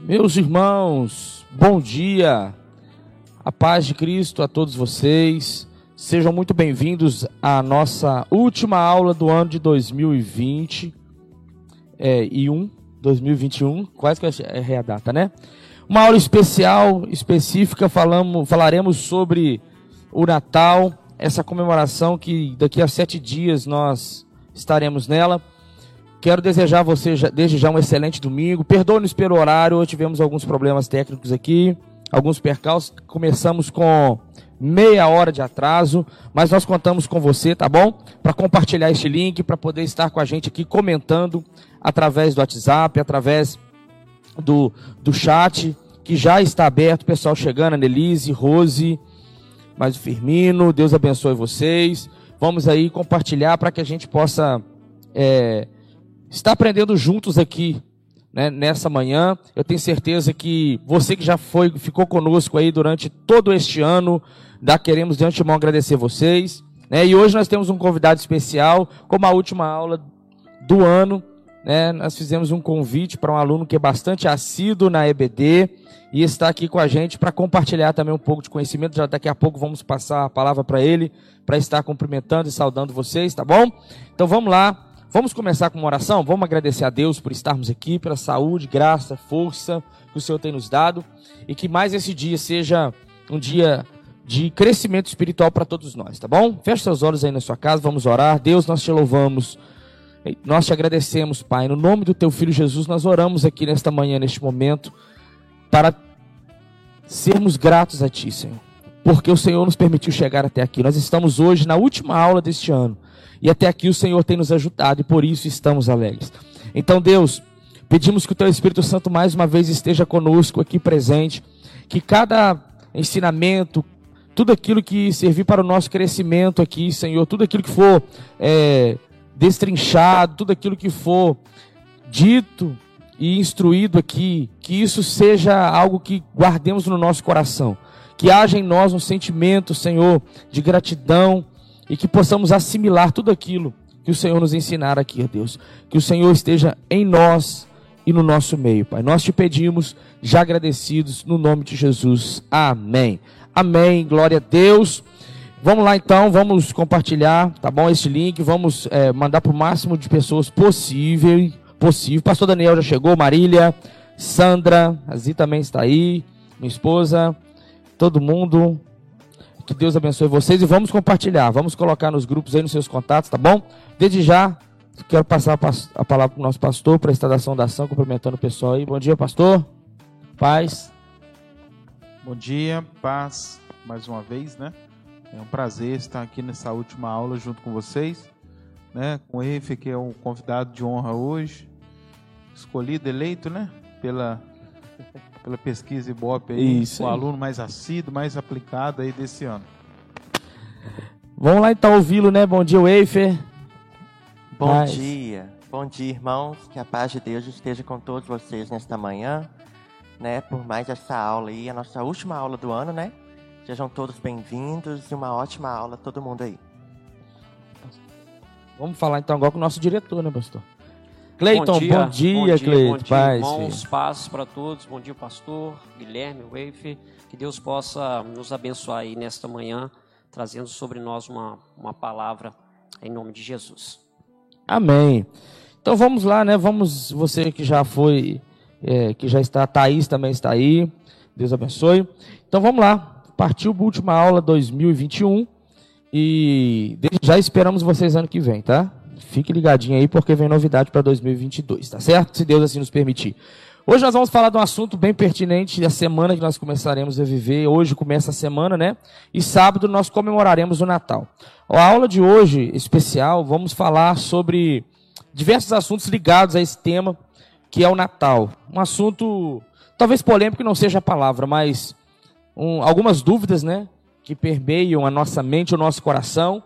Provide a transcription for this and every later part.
Meus irmãos, bom dia. A paz de Cristo a todos vocês. Sejam muito bem-vindos à nossa última aula do ano de 2020 é, e 1, 2021, quase que é a data, né? Uma aula especial, específica, falamos, falaremos sobre o Natal, essa comemoração que daqui a sete dias nós estaremos nela. Quero desejar a você desde já um excelente domingo. Perdoe-nos pelo horário, hoje tivemos alguns problemas técnicos aqui, alguns percalços. Começamos com meia hora de atraso, mas nós contamos com você, tá bom? Para compartilhar este link, para poder estar com a gente aqui comentando através do WhatsApp, através do, do chat, que já está aberto, pessoal chegando, Anelise, Rose, mais o Firmino, Deus abençoe vocês. Vamos aí compartilhar para que a gente possa é, está aprendendo juntos aqui né, nessa manhã. Eu tenho certeza que você que já foi, ficou conosco aí durante todo este ano, dá, queremos de antemão agradecer vocês. Né, e hoje nós temos um convidado especial, como a última aula do ano. Né, nós fizemos um convite para um aluno que é bastante assíduo na EBD e está aqui com a gente para compartilhar também um pouco de conhecimento. Já daqui a pouco vamos passar a palavra para ele, para estar cumprimentando e saudando vocês, tá bom? Então vamos lá. Vamos começar com uma oração? Vamos agradecer a Deus por estarmos aqui, pela saúde, graça, força que o Senhor tem nos dado e que mais esse dia seja um dia de crescimento espiritual para todos nós, tá bom? Feche seus olhos aí na sua casa, vamos orar. Deus, nós te louvamos. Nós te agradecemos, Pai. No nome do teu filho Jesus, nós oramos aqui nesta manhã, neste momento, para sermos gratos a ti, Senhor. Porque o Senhor nos permitiu chegar até aqui. Nós estamos hoje na última aula deste ano. E até aqui o Senhor tem nos ajudado e por isso estamos alegres. Então, Deus, pedimos que o Teu Espírito Santo mais uma vez esteja conosco aqui presente, que cada ensinamento, tudo aquilo que servir para o nosso crescimento aqui, Senhor, tudo aquilo que for é, destrinchado, tudo aquilo que for dito e instruído aqui, que isso seja algo que guardemos no nosso coração. Que haja em nós um sentimento, Senhor, de gratidão, e que possamos assimilar tudo aquilo que o Senhor nos ensinar aqui, Deus. Que o Senhor esteja em nós e no nosso meio, Pai. Nós te pedimos, já agradecidos, no nome de Jesus. Amém. Amém. Glória a Deus. Vamos lá então, vamos compartilhar, tá bom? Este link, vamos é, mandar para o máximo de pessoas possível. possível. Pastor Daniel já chegou, Marília, Sandra, a Zi também está aí, minha esposa, todo mundo. Que Deus abençoe vocês e vamos compartilhar. Vamos colocar nos grupos aí nos seus contatos, tá bom? Desde já, quero passar a palavra para o nosso pastor para a instalação da ação, cumprimentando o pessoal aí. Bom dia, pastor. Paz. Bom dia, paz, mais uma vez, né? É um prazer estar aqui nessa última aula junto com vocês, né? Com o Efe, que é o convidado de honra hoje, escolhido, eleito, né? Pela pela pesquisa Ibope aí, Isso o aí. aluno mais assíduo, mais aplicado aí desse ano. Vamos lá então ouvi-lo, né? Bom dia, Wafer. Bom paz. dia. Bom dia, irmãos. Que a paz de Deus esteja com todos vocês nesta manhã, né? Por mais essa aula aí, a nossa última aula do ano, né? Sejam todos bem-vindos e uma ótima aula todo mundo aí. Vamos falar então agora com o nosso diretor, né, pastor? Cleiton, bom dia, bom dia, Cleiton. Paz, irmãos, paz para todos. Bom dia, pastor Guilherme, Weife. Que Deus possa nos abençoar aí nesta manhã, trazendo sobre nós uma, uma palavra em nome de Jesus. Amém. Então vamos lá, né? Vamos, você que já foi, é, que já está, Thaís também está aí. Deus abençoe. Então vamos lá. Partiu a última aula 2021 e já esperamos vocês ano que vem, tá? Fique ligadinho aí porque vem novidade para 2022, tá certo? Se Deus assim nos permitir. Hoje nós vamos falar de um assunto bem pertinente da semana que nós começaremos a viver. Hoje começa a semana, né? E sábado nós comemoraremos o Natal. A aula de hoje, especial, vamos falar sobre diversos assuntos ligados a esse tema, que é o Natal. Um assunto, talvez polêmico não seja a palavra, mas um, algumas dúvidas, né? Que permeiam a nossa mente, o nosso coração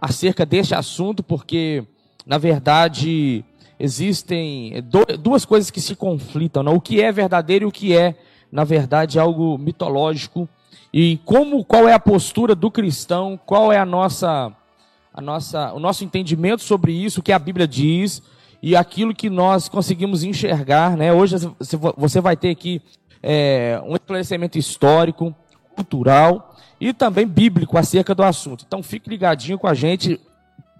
acerca deste assunto, porque, na verdade, existem duas coisas que se conflitam: né? o que é verdadeiro e o que é, na verdade, algo mitológico. E como, qual é a postura do cristão, qual é a nossa, a nossa, o nosso entendimento sobre isso, o que a Bíblia diz, e aquilo que nós conseguimos enxergar. Né? Hoje você vai ter aqui é, um esclarecimento histórico, cultural e também bíblico acerca do assunto. Então fique ligadinho com a gente,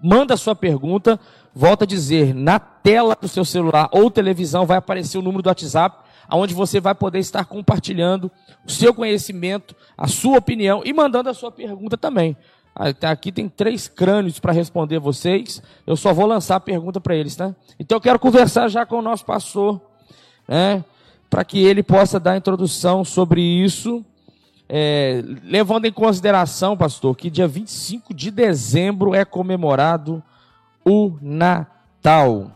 manda sua pergunta, volta a dizer, na tela do seu celular ou televisão vai aparecer o número do WhatsApp, onde você vai poder estar compartilhando o seu conhecimento, a sua opinião e mandando a sua pergunta também. Aqui tem três crânios para responder vocês. Eu só vou lançar a pergunta para eles, tá? Então eu quero conversar já com o nosso pastor, né? Para que ele possa dar a introdução sobre isso. É, levando em consideração, pastor, que dia 25 de dezembro é comemorado o Natal.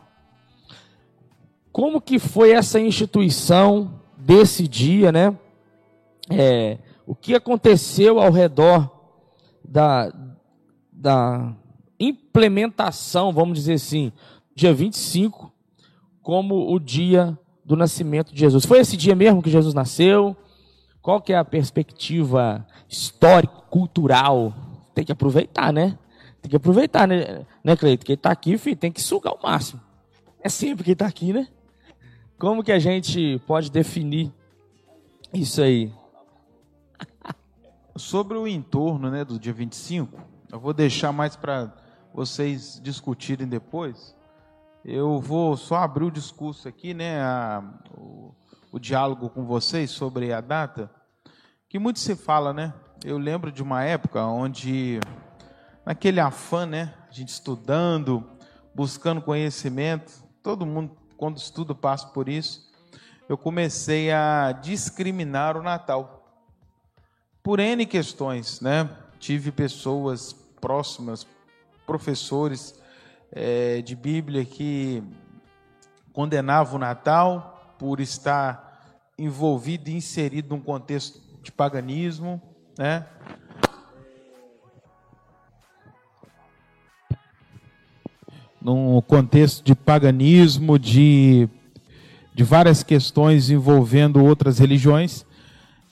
Como que foi essa instituição desse dia, né? É, o que aconteceu ao redor da, da implementação, vamos dizer assim, dia 25, como o dia do nascimento de Jesus. Foi esse dia mesmo que Jesus nasceu? Qual que é a perspectiva histórica, cultural? Tem que aproveitar, né? Tem que aproveitar, né, né Cleito? Quem está aqui, filho, tem que sugar o máximo. É sempre quem está aqui, né? Como que a gente pode definir isso aí? Sobre o entorno né, do dia 25, eu vou deixar mais para vocês discutirem depois. Eu vou só abrir o discurso aqui, né, a, o, o diálogo com vocês sobre a data, que muito se fala, né? Eu lembro de uma época onde, naquele afã, né, a gente estudando, buscando conhecimento, todo mundo quando estudo passo por isso, eu comecei a discriminar o Natal. Por N questões, né? Tive pessoas próximas, professores é, de Bíblia que condenavam o Natal por estar envolvido e inserido num contexto de paganismo, né? num contexto de paganismo, de, de várias questões envolvendo outras religiões,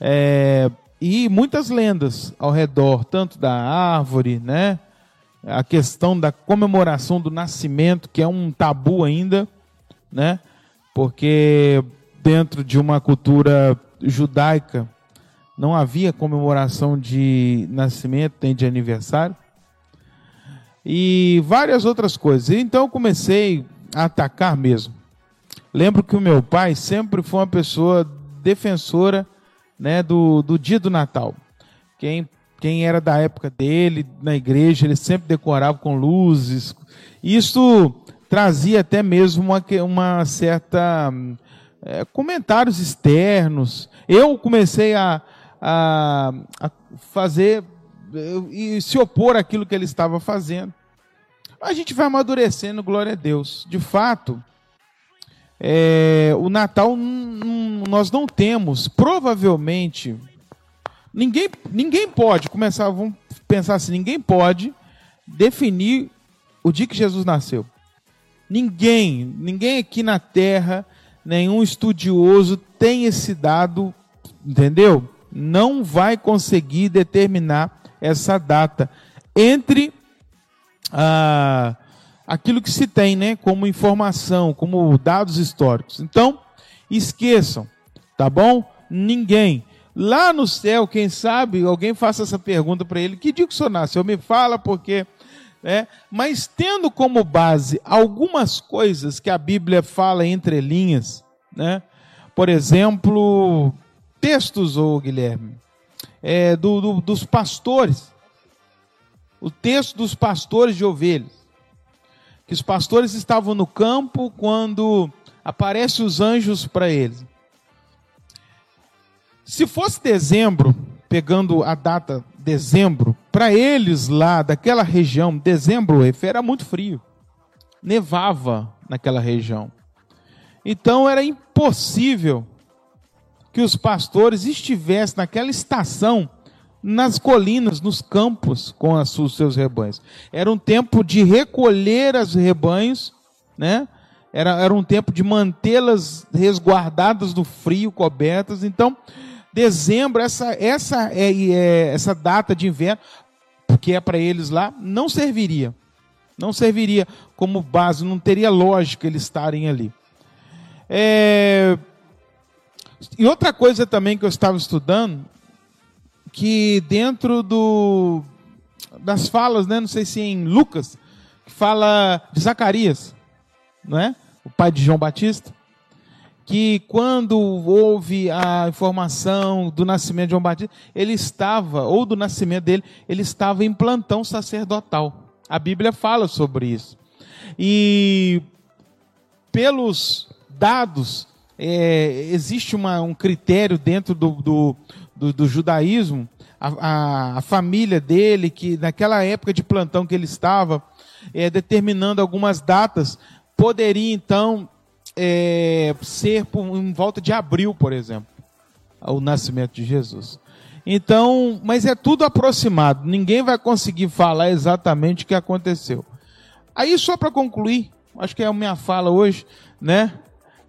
é, e muitas lendas ao redor, tanto da árvore, né? A questão da comemoração do nascimento, que é um tabu ainda, né? Porque dentro de uma cultura judaica não havia comemoração de nascimento nem de aniversário e várias outras coisas. Então eu comecei a atacar mesmo. Lembro que o meu pai sempre foi uma pessoa defensora né, do, do dia do Natal. Quem, quem era da época dele, na igreja, ele sempre decorava com luzes. Isso trazia até mesmo uma, uma certa. É, comentários externos. Eu comecei a, a, a fazer e se opor àquilo que ele estava fazendo. A gente vai amadurecendo, glória a Deus. De fato, é, o Natal nós não temos, provavelmente, ninguém, ninguém pode começar, vamos pensar assim, ninguém pode definir o dia que Jesus nasceu. Ninguém, ninguém aqui na Terra, nenhum estudioso tem esse dado, entendeu? Não vai conseguir determinar essa data entre ah, aquilo que se tem, né, como informação, como dados históricos. Então, esqueçam, tá bom? Ninguém. Lá no céu, quem sabe, alguém faça essa pergunta para ele: que dia que o senhor nasceu? Me fala, porque. Né? Mas tendo como base algumas coisas que a Bíblia fala entre linhas, né? por exemplo, textos, ô Guilherme, é, do, do, dos pastores. O texto dos pastores de ovelhas. Que os pastores estavam no campo quando aparecem os anjos para eles. Se fosse dezembro, pegando a data dezembro, para eles lá daquela região, dezembro era muito frio. Nevava naquela região. Então era impossível que os pastores estivessem naquela estação nas colinas, nos campos com os seus rebanhos. Era um tempo de recolher os rebanhos, né? Era, era um tempo de mantê-las resguardadas do frio, cobertas. Então, dezembro, essa, essa, é, é essa data de inverno, que é para eles lá, não serviria. Não serviria como base, não teria lógica eles estarem ali. É... E outra coisa também que eu estava estudando, que dentro do, das falas, né, não sei se é em Lucas, que fala de Zacarias, não é? O pai de João Batista, que quando houve a informação do nascimento de João Batista, ele estava, ou do nascimento dele, ele estava em plantão sacerdotal. A Bíblia fala sobre isso. E pelos dados, é, existe uma, um critério dentro do, do, do, do judaísmo, a, a, a, família dele, que naquela época de plantão que ele estava, é, determinando algumas datas, poderia então é, ser por, em volta de abril, por exemplo, o nascimento de Jesus. Então, mas é tudo aproximado, ninguém vai conseguir falar exatamente o que aconteceu. Aí, só para concluir, acho que é a minha fala hoje, né?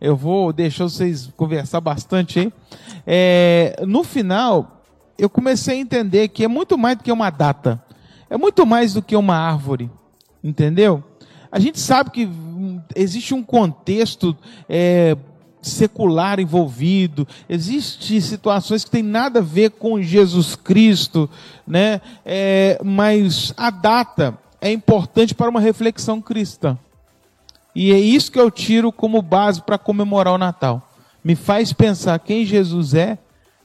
Eu vou deixar vocês conversar bastante aí. É, no final, eu comecei a entender que é muito mais do que uma data, é muito mais do que uma árvore, entendeu? A gente sabe que existe um contexto é, secular envolvido, existem situações que tem nada a ver com Jesus Cristo, né? É, mas a data é importante para uma reflexão cristã. E é isso que eu tiro como base para comemorar o Natal. Me faz pensar quem Jesus é,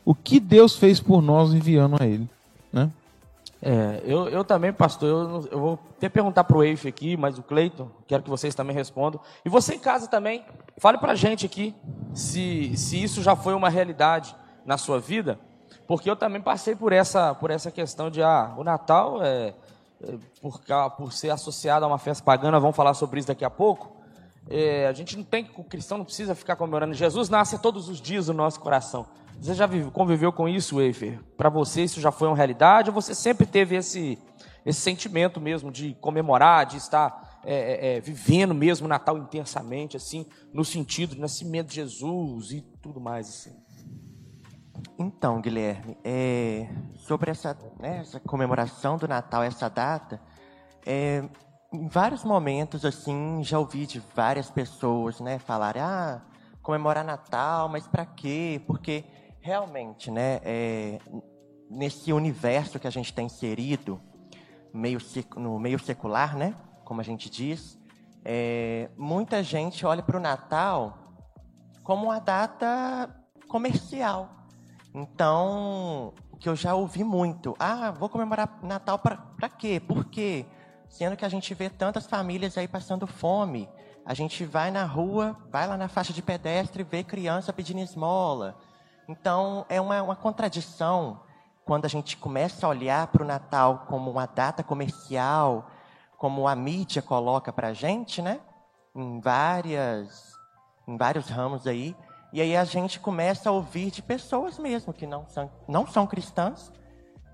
o que Deus fez por nós enviando a Ele. Né? É, eu, eu também, pastor, eu, eu vou até perguntar para o Eife aqui, mas o Cleiton, quero que vocês também respondam. E você em casa também, fale para a gente aqui se, se isso já foi uma realidade na sua vida, porque eu também passei por essa, por essa questão de, ah, o Natal, é, é por, por ser associado a uma festa pagana, vamos falar sobre isso daqui a pouco, é, a gente não tem, o cristão não precisa ficar comemorando. Jesus nasce todos os dias no nosso coração. Você já conviveu com isso, Eifer? Para você isso já foi uma realidade ou você sempre teve esse, esse sentimento mesmo de comemorar, de estar é, é, é vivendo mesmo o Natal intensamente, assim, no sentido de nascimento de Jesus e tudo mais assim? Então, Guilherme, é, sobre essa, né, essa comemoração do Natal, essa data, é, em vários momentos, assim, já ouvi de várias pessoas, né, falarem, ah, comemorar Natal, mas para quê? Porque realmente, né, é, nesse universo que a gente tem inserido, meio, no meio secular, né, como a gente diz, é, muita gente olha para o Natal como uma data comercial. Então, o que eu já ouvi muito, ah, vou comemorar Natal para quê? Por quê? Sendo que a gente vê tantas famílias aí passando fome. A gente vai na rua, vai lá na faixa de pedestre, vê criança pedindo esmola. Então, é uma, uma contradição quando a gente começa a olhar para o Natal como uma data comercial, como a mídia coloca para a gente, né? Em, várias, em vários ramos aí. E aí a gente começa a ouvir de pessoas mesmo que não são, não são cristãs,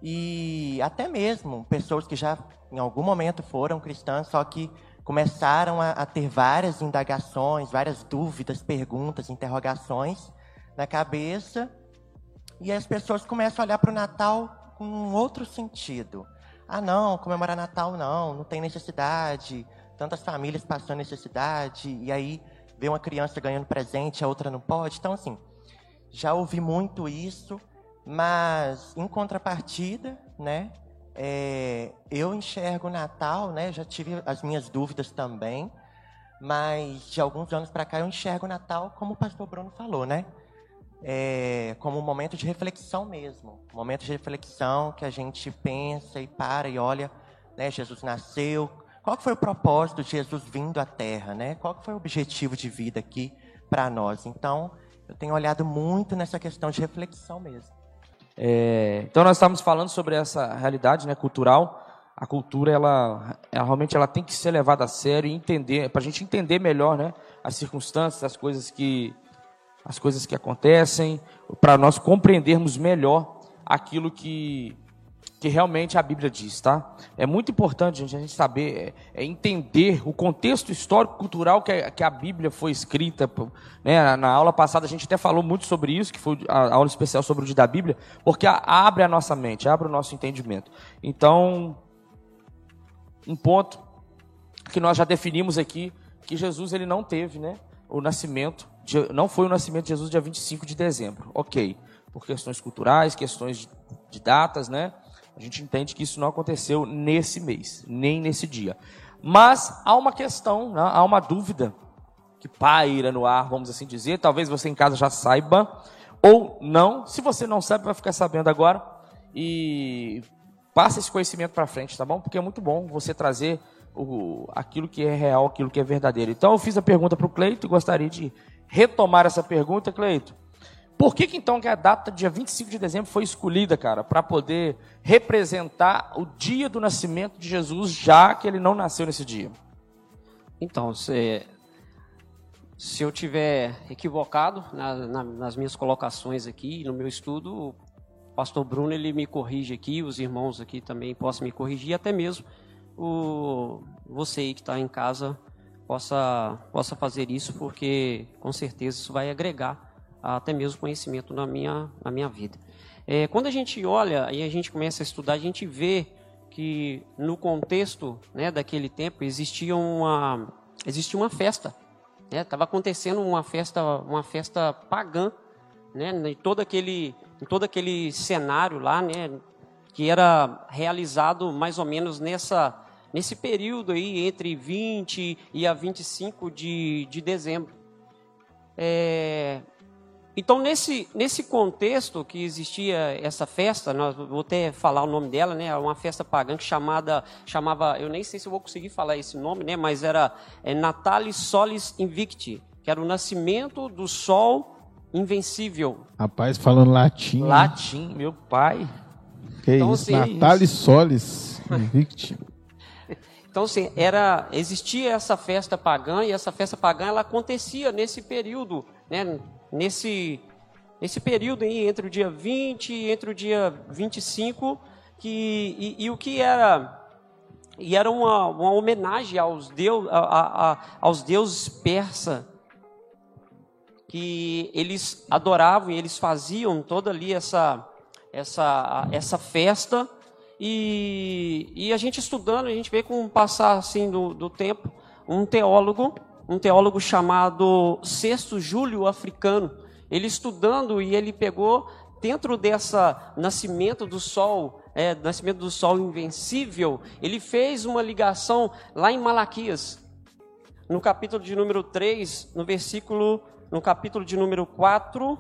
e até mesmo pessoas que já em algum momento foram cristãs, só que começaram a, a ter várias indagações, várias dúvidas, perguntas, interrogações na cabeça, e as pessoas começam a olhar para o Natal com um outro sentido. Ah, não, comemorar Natal não, não tem necessidade, tantas famílias passando necessidade, e aí vê uma criança ganhando presente, a outra não pode. Então, assim, já ouvi muito isso, mas em contrapartida, né, é, eu enxergo o Natal, né? Já tive as minhas dúvidas também, mas de alguns anos para cá eu enxergo o Natal como o pastor Bruno falou, né? É, como um momento de reflexão mesmo, um momento de reflexão que a gente pensa e para e olha, né? Jesus nasceu. Qual foi o propósito de Jesus vindo à Terra, né? Qual foi o objetivo de vida aqui para nós? Então, eu tenho olhado muito nessa questão de reflexão mesmo. É, então nós estamos falando sobre essa realidade né, cultural. A cultura, ela, ela, realmente ela tem que ser levada a sério e entender, para a gente entender melhor né, as circunstâncias, as coisas que, as coisas que acontecem, para nós compreendermos melhor aquilo que, que realmente a Bíblia diz, tá? É muito importante gente, a gente saber, é, é entender o contexto histórico-cultural que, a, que a Bíblia foi escrita. Né? Na, aula passada a gente até falou muito sobre isso, que foi a, aula especial sobre o dia da Bíblia, porque abre a nossa mente, abre o nosso entendimento. Então, um ponto que nós já definimos aqui que Jesus ele não teve, né, o nascimento, não foi o nascimento de Jesus dia 25 de dezembro. OK. Por questões culturais, questões de, datas, né? A gente entende que isso não aconteceu nesse mês, nem nesse dia. Mas há uma questão, né? há uma dúvida que paira no ar, vamos assim dizer. Talvez você em casa já saiba, ou não. Se você não sabe, vai ficar sabendo agora. E passa esse conhecimento para frente, tá bom? Porque é muito bom você trazer o, aquilo que é real, aquilo que é verdadeiro. Então eu fiz a pergunta para o Cleito e gostaria de retomar essa pergunta, Cleito. Por que, que então que a data dia 25 de dezembro foi escolhida, cara, para poder representar o dia do nascimento de Jesus, já que ele não nasceu nesse dia? Então, se, se eu tiver equivocado na, na, nas minhas colocações aqui, no meu estudo, o pastor Bruno ele me corrige aqui, os irmãos aqui também possam me corrigir, até mesmo o, você aí que está em casa possa, possa fazer isso, porque com certeza isso vai agregar até mesmo conhecimento na minha, na minha vida. É, quando a gente olha e a gente começa a estudar, a gente vê que no contexto né, daquele tempo existia uma, existia uma festa. Estava né? acontecendo uma festa, uma festa pagã, né, em, todo aquele, em todo aquele cenário lá, né, que era realizado mais ou menos nessa, nesse período aí entre 20 e a 25 de, de dezembro. É, então, nesse, nesse contexto que existia essa festa, nós, vou até falar o nome dela, né? Uma festa pagã que chamada, chamava, eu nem sei se eu vou conseguir falar esse nome, né? Mas era é, Natalis Solis Invicti, que era o nascimento do sol invencível. Rapaz, falando latim. Latim, meu pai. Que então, isso, assim, Natalis Solis Invicti. Então, assim, era, existia essa festa pagã e essa festa pagã ela acontecia nesse período, né? nesse, nesse período aí, entre o dia 20 e entre o dia 25, que, e, e o que era e era uma, uma homenagem aos, deus, a, a, aos deuses persa, que eles adoravam e eles faziam toda ali essa, essa, essa festa. E, e a gente estudando, a gente vê com o passar assim do, do tempo, um teólogo um teólogo chamado Sexto Júlio Africano. Ele estudando e ele pegou dentro dessa nascimento do sol, é, nascimento do sol invencível, ele fez uma ligação lá em Malaquias, no capítulo de número 3, no versículo, no capítulo de número 4,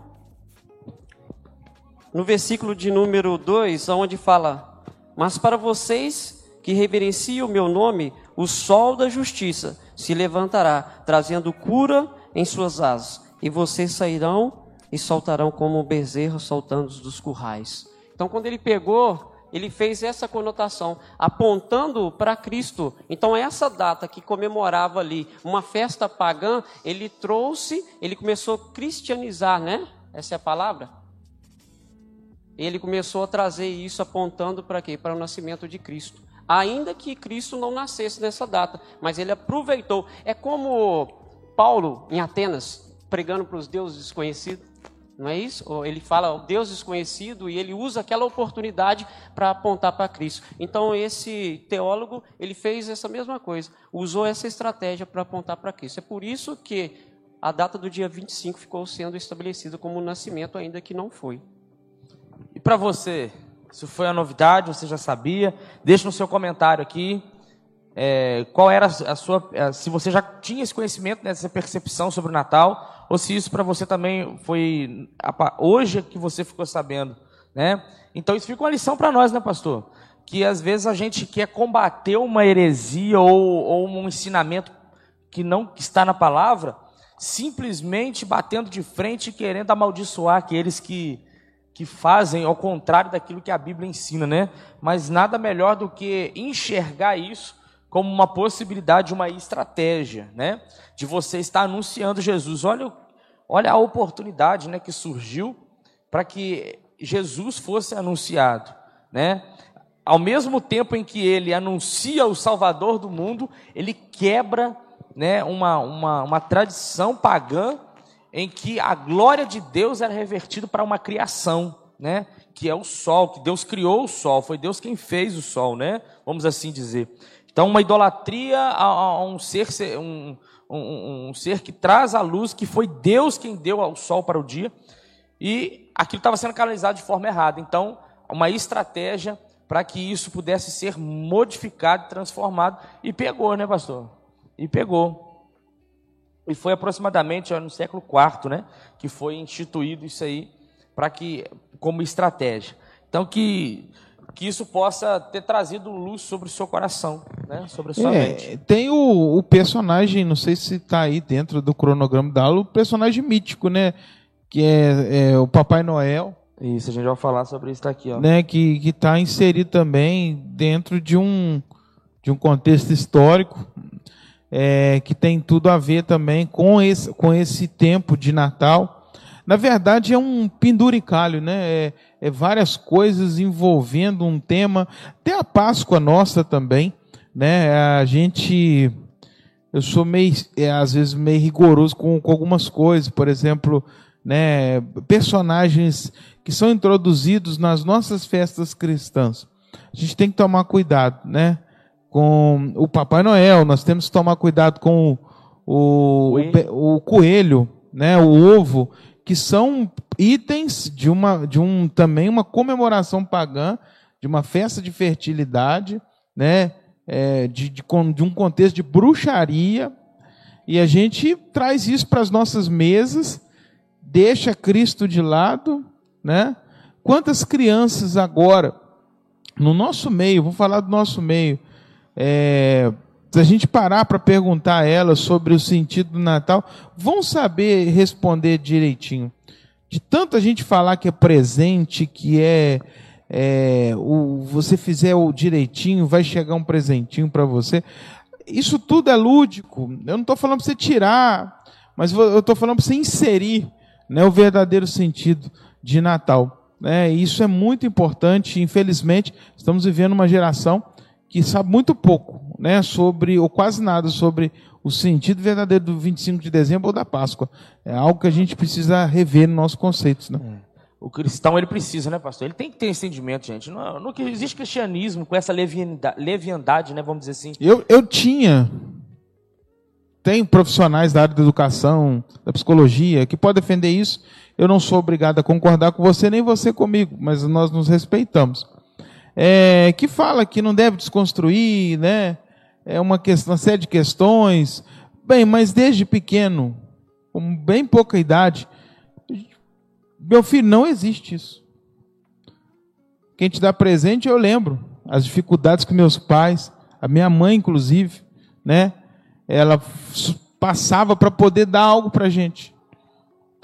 no versículo de número 2, onde fala: Mas para vocês que reverenciam o meu nome, o sol da justiça se levantará, trazendo cura em suas asas, e vocês sairão e saltarão como um bezerro saltando dos currais. Então, quando ele pegou, ele fez essa conotação, apontando para Cristo. Então, essa data que comemorava ali uma festa pagã, ele trouxe, ele começou a cristianizar, né? Essa é a palavra? Ele começou a trazer isso apontando para quê? Para o nascimento de Cristo ainda que Cristo não nascesse nessa data, mas ele aproveitou. É como Paulo em Atenas, pregando para os deuses desconhecidos, não é isso? Ele fala o Deus desconhecido e ele usa aquela oportunidade para apontar para Cristo. Então esse teólogo, ele fez essa mesma coisa, usou essa estratégia para apontar para Cristo. É por isso que a data do dia 25 ficou sendo estabelecida como nascimento, ainda que não foi. Para você, isso foi a novidade, você já sabia? Deixe no seu comentário aqui é, qual era a sua. É, se você já tinha esse conhecimento, né, essa percepção sobre o Natal, ou se isso para você também foi hoje que você ficou sabendo. Né? Então isso fica uma lição para nós, né, pastor? Que às vezes a gente quer combater uma heresia ou, ou um ensinamento que não está na palavra, simplesmente batendo de frente e querendo amaldiçoar aqueles que que fazem ao contrário daquilo que a Bíblia ensina, né? Mas nada melhor do que enxergar isso como uma possibilidade, uma estratégia, né? De você estar anunciando Jesus. Olha, olha a oportunidade, né, que surgiu para que Jesus fosse anunciado, né? Ao mesmo tempo em que ele anuncia o Salvador do mundo, ele quebra, né, uma, uma, uma tradição pagã em que a glória de Deus era revertida para uma criação, né? Que é o sol, que Deus criou o sol, foi Deus quem fez o sol, né? Vamos assim dizer. Então, uma idolatria a, a um, ser, um, um, um ser que traz a luz, que foi Deus quem deu o sol para o dia, e aquilo estava sendo canalizado de forma errada. Então, uma estratégia para que isso pudesse ser modificado, transformado, e pegou, né, pastor? E pegou. E foi aproximadamente no século IV, né, que foi instituído isso aí para que como estratégia. Então que que isso possa ter trazido luz sobre o seu coração, né? sobre a sua é, mente. Tem o, o, personagem, não sei se está aí dentro do cronograma da aula, o personagem mítico, né? Que é, é, o Papai Noel. Isso, a gente vai falar sobre isso aqui, ó. Né? Que está inserido também dentro de um, de um contexto histórico é, que tem tudo a ver também com esse, com esse tempo de Natal. Na verdade, é um penduricalho, né? É, é várias coisas envolvendo um tema. Até a Páscoa nossa também, né? A gente, eu sou meio, é, às vezes meio rigoroso com, com algumas coisas. Por exemplo, né? Personagens que são introduzidos nas nossas festas cristãs. A gente tem que tomar cuidado, né? Com o Papai Noel, nós temos que tomar cuidado com o, o, o coelho, né? O ovo que são itens de uma de um também uma comemoração pagã, de uma festa de fertilidade, né? É, de, de, de um contexto de bruxaria, e a gente traz isso para as nossas mesas, deixa Cristo de lado, né? Quantas crianças agora, no nosso meio, vou falar do nosso meio, é, se a gente parar para perguntar a elas sobre o sentido do Natal, vão saber responder direitinho. De tanto a gente falar que é presente, que é, é o, você fizer o direitinho, vai chegar um presentinho para você. Isso tudo é lúdico. Eu não estou falando para você tirar, mas eu estou falando para você inserir né, o verdadeiro sentido de Natal. Né? Isso é muito importante. Infelizmente, estamos vivendo uma geração que sabe muito pouco né, sobre, ou quase nada, sobre o sentido verdadeiro do 25 de dezembro ou da Páscoa. É algo que a gente precisa rever nos nossos conceitos. Né? É. O cristão, ele precisa, né, pastor? Ele tem que ter entendimento, gente. Não, não existe cristianismo com essa leviandade, leviandade, né, vamos dizer assim. Eu, eu tinha. Tem profissionais da área da educação, da psicologia, que podem defender isso. Eu não sou obrigado a concordar com você, nem você comigo, mas nós nos respeitamos. É, que fala que não deve desconstruir, né? é uma, questão, uma série de questões. Bem, mas desde pequeno, com bem pouca idade, meu filho, não existe isso. Quem te dá presente, eu lembro as dificuldades que meus pais, a minha mãe, inclusive, né? Ela passava para poder dar algo para a gente.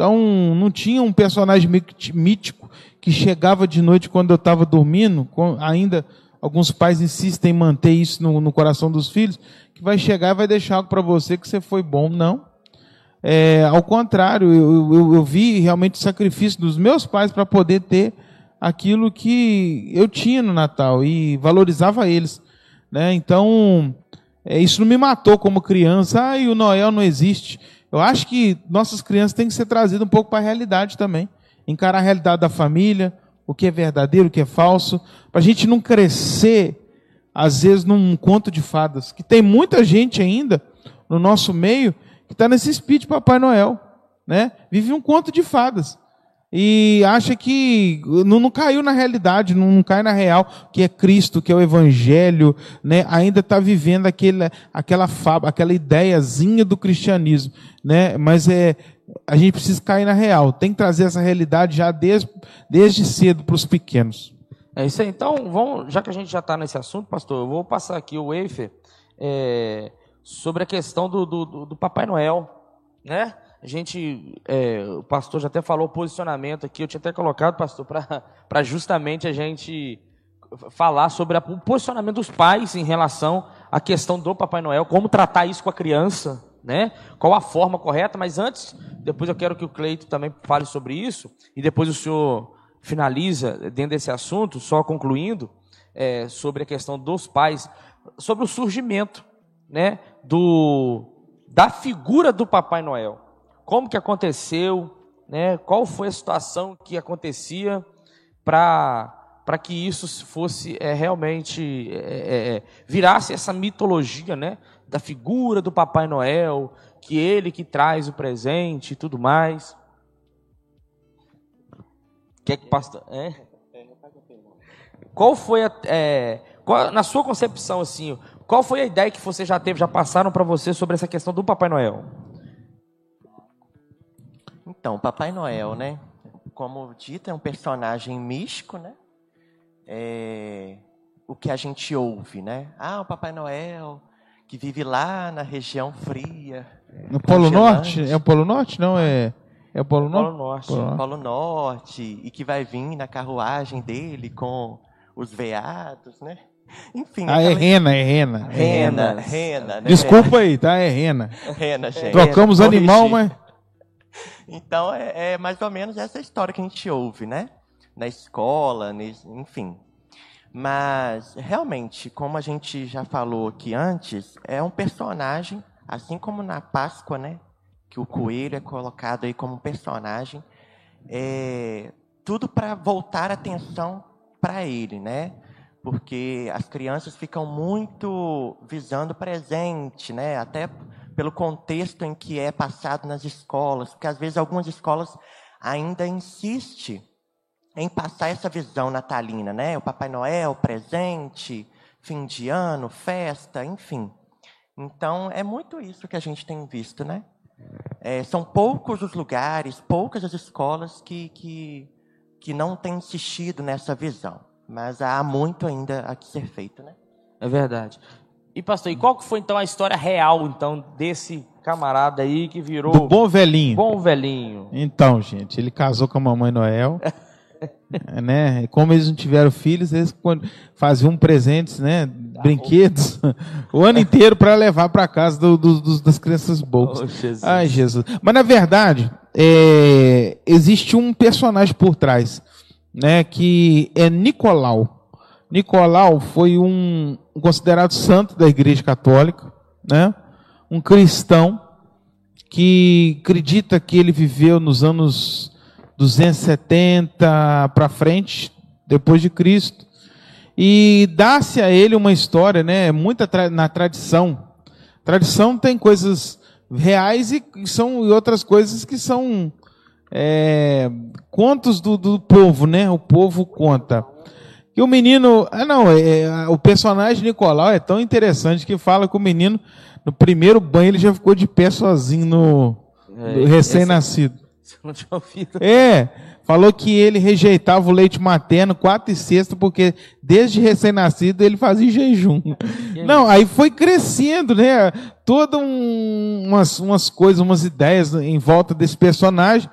Então, não tinha um personagem mítico que chegava de noite quando eu estava dormindo, ainda alguns pais insistem em manter isso no, no coração dos filhos, que vai chegar e vai deixar algo para você que você foi bom. Não. É, ao contrário, eu, eu, eu vi realmente o sacrifício dos meus pais para poder ter aquilo que eu tinha no Natal e valorizava eles. Né? Então, é, isso não me matou como criança. Ah, e o Noel não existe. Eu acho que nossas crianças têm que ser trazidas um pouco para a realidade também. Encarar a realidade da família, o que é verdadeiro, o que é falso, para a gente não crescer, às vezes, num conto de fadas. Que tem muita gente ainda no nosso meio que está nesse espírito de Papai Noel, né? Vive um conto de fadas e acha que não, não, caiu na realidade, não, não, cai na real, que é Cristo, que é o Evangelho, né? ainda está vivendo aquele, aquela fábula, aquela ideiazinha do cristianismo, né? mas é, a gente precisa cair na real. Tem que trazer essa realidade já desde, desde cedo para os pequenos. É isso aí. Então, vamos, já que a gente já está nesse assunto, pastor, eu vou passar aqui o Eifer é, sobre a questão do, do, do, Papai Noel. Né? A gente, é, o pastor já até falou o posicionamento aqui, eu tinha até colocado, pastor, para justamente a gente falar sobre a, o posicionamento dos pais em relação à questão do Papai Noel, como tratar isso com a criança, né? Qual a forma correta, mas antes, depois eu quero que o Cleito também fale sobre isso, e depois o senhor finaliza dentro desse assunto, só concluindo, é, sobre a questão dos pais, sobre o surgimento, né, do, da figura do Papai Noel. Como que aconteceu, né, qual foi a situação que acontecia para para que isso fosse é, realmente é, é, é, virasse essa mitologia, né, da figura do Papai Noel, que ele que traz o presente e tudo mais. Quer que pastor? É? Qual foi a, é, qual, na sua concepção assim? Qual foi a ideia que você já teve, já passaram para você sobre essa questão do Papai Noel? Então, Papai Noel, né? Como dito, é um personagem místico, né? É, o que a gente ouve, né? Ah, o Papai Noel que vive lá na região fria. No Polo Norte? É o Polo Norte? Não, é. É o Polo, Polo Norte? Polo Norte. Polo Norte. E que vai vir na carruagem dele com os veados, né? Enfim. Ah, é rena, é rena. Rena, rena. Né? Desculpa aí, tá? É rena. Rena, gente. Trocamos rena, animal, mas. Então, é, é, mais ou menos essa história que a gente ouve, né? Na escola, enfim. Mas, realmente, como a gente já falou aqui antes, é um personagem, assim como na Páscoa, né? Que o coelho é colocado aí como personagem. É, tudo para voltar a atenção para ele, né? Porque as crianças ficam muito visando presente, né? Até pelo contexto em que é passado nas escolas, porque às vezes algumas escolas ainda insistem em passar essa visão natalina, né? O Papai Noel, presente, fim de ano, festa, enfim. Então, é muito isso que a gente tem visto, né? É, são poucos os lugares, poucas as escolas que, que, que não têm insistido nessa visão. Mas há muito ainda a que ser feito, né? É verdade. E pastor, e qual que foi então a história real então desse camarada aí que virou Do bom velhinho? Bom velhinho. Então, gente, ele casou com a mamãe Noel. Né? Como eles não tiveram filhos, eles faziam presentes, né? Brinquedos o ano inteiro para levar para casa do, do, do, das crianças bobas. Oh, Jesus. Ai, Jesus. Mas na verdade, é, existe um personagem por trás, né? Que é Nicolau. Nicolau foi um, considerado santo da Igreja Católica, né? Um cristão que acredita que ele viveu nos anos 270 para frente, depois de Cristo. E dá-se a ele uma história, né, muita tra na tradição. Tradição tem coisas reais e são e outras coisas que são é, contos do, do povo, né? O povo conta. E o menino, ah não, é, é, o personagem Nicolau é tão interessante que fala que o menino no primeiro banho ele já ficou de pé sozinho no, é, recém-nascido. Você não tinha ouvido? É. Falou que ele rejeitava o leite materno quatro e sexta, porque desde recém-nascido ele fazia jejum. Não, aí foi crescendo, né? Todas um, umas, umas coisas, umas ideias em volta desse personagem,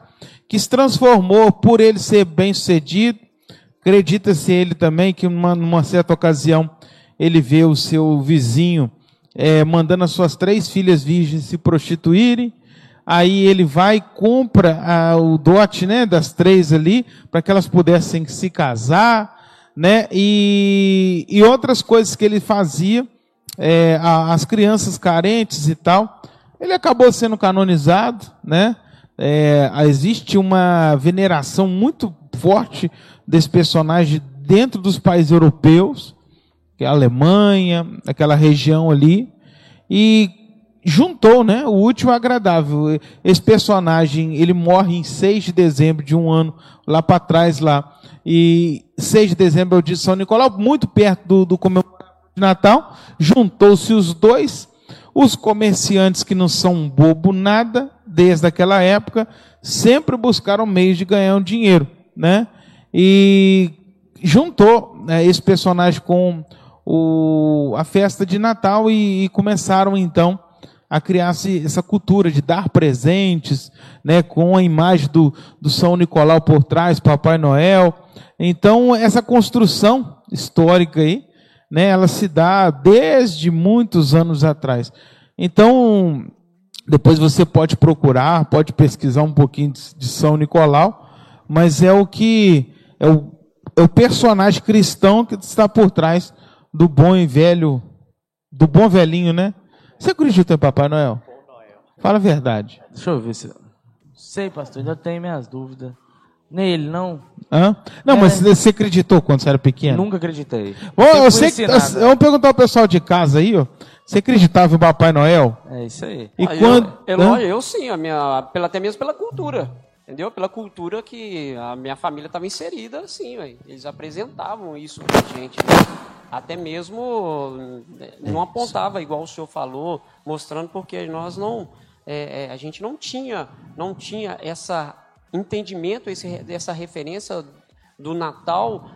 que se transformou por ele ser bem sucedido. Acredita-se ele também que numa, numa, certa ocasião ele vê o seu vizinho é, mandando as suas três filhas virgens se prostituírem aí ele vai e compra ah, o dote né, das três ali, para que elas pudessem se casar, né, e, e outras coisas que ele fazia, é, as crianças carentes e tal. Ele acabou sendo canonizado, né, é, existe uma veneração muito forte desse personagem dentro dos países europeus, que é a Alemanha, aquela região ali, e juntou, né, o útil agradável. Esse personagem, ele morre em 6 de dezembro de um ano lá para trás lá. E 6 de dezembro é o dia de São Nicolau, muito perto do, do de Natal. Juntou-se os dois. Os comerciantes que não são bobo nada, desde aquela época, sempre buscaram meios de ganhar um dinheiro, né? E juntou né, esse personagem com o, a festa de Natal e, e começaram então a criar essa cultura de dar presentes, né, com a imagem do, do São Nicolau por trás, Papai Noel. Então, essa construção histórica aí, né, ela se dá desde muitos anos atrás. Então, depois você pode procurar, pode pesquisar um pouquinho de, de São Nicolau, mas é o que é o, é o personagem cristão que está por trás do bom e velho, do bom velhinho, né? Você acredita em Papai Noel? Fala a verdade. Deixa eu ver se. Sei, pastor, ainda tenho minhas dúvidas. Nele, não. Hã? Não, é. mas você acreditou quando você era pequeno? Nunca acreditei. Ô, eu sei que, vamos perguntar ao pessoal de casa aí, ó. Você acreditava em Papai Noel? É isso aí. E ah, quando... eu, eu, eu, sim, a minha, pela, até mesmo pela cultura. Entendeu? Pela cultura que a minha família estava inserida, assim, véio. eles apresentavam isso pra gente. Até mesmo né, não apontava, igual o senhor falou, mostrando porque nós não, é, é, a gente não tinha, não tinha essa entendimento, esse, essa referência do Natal,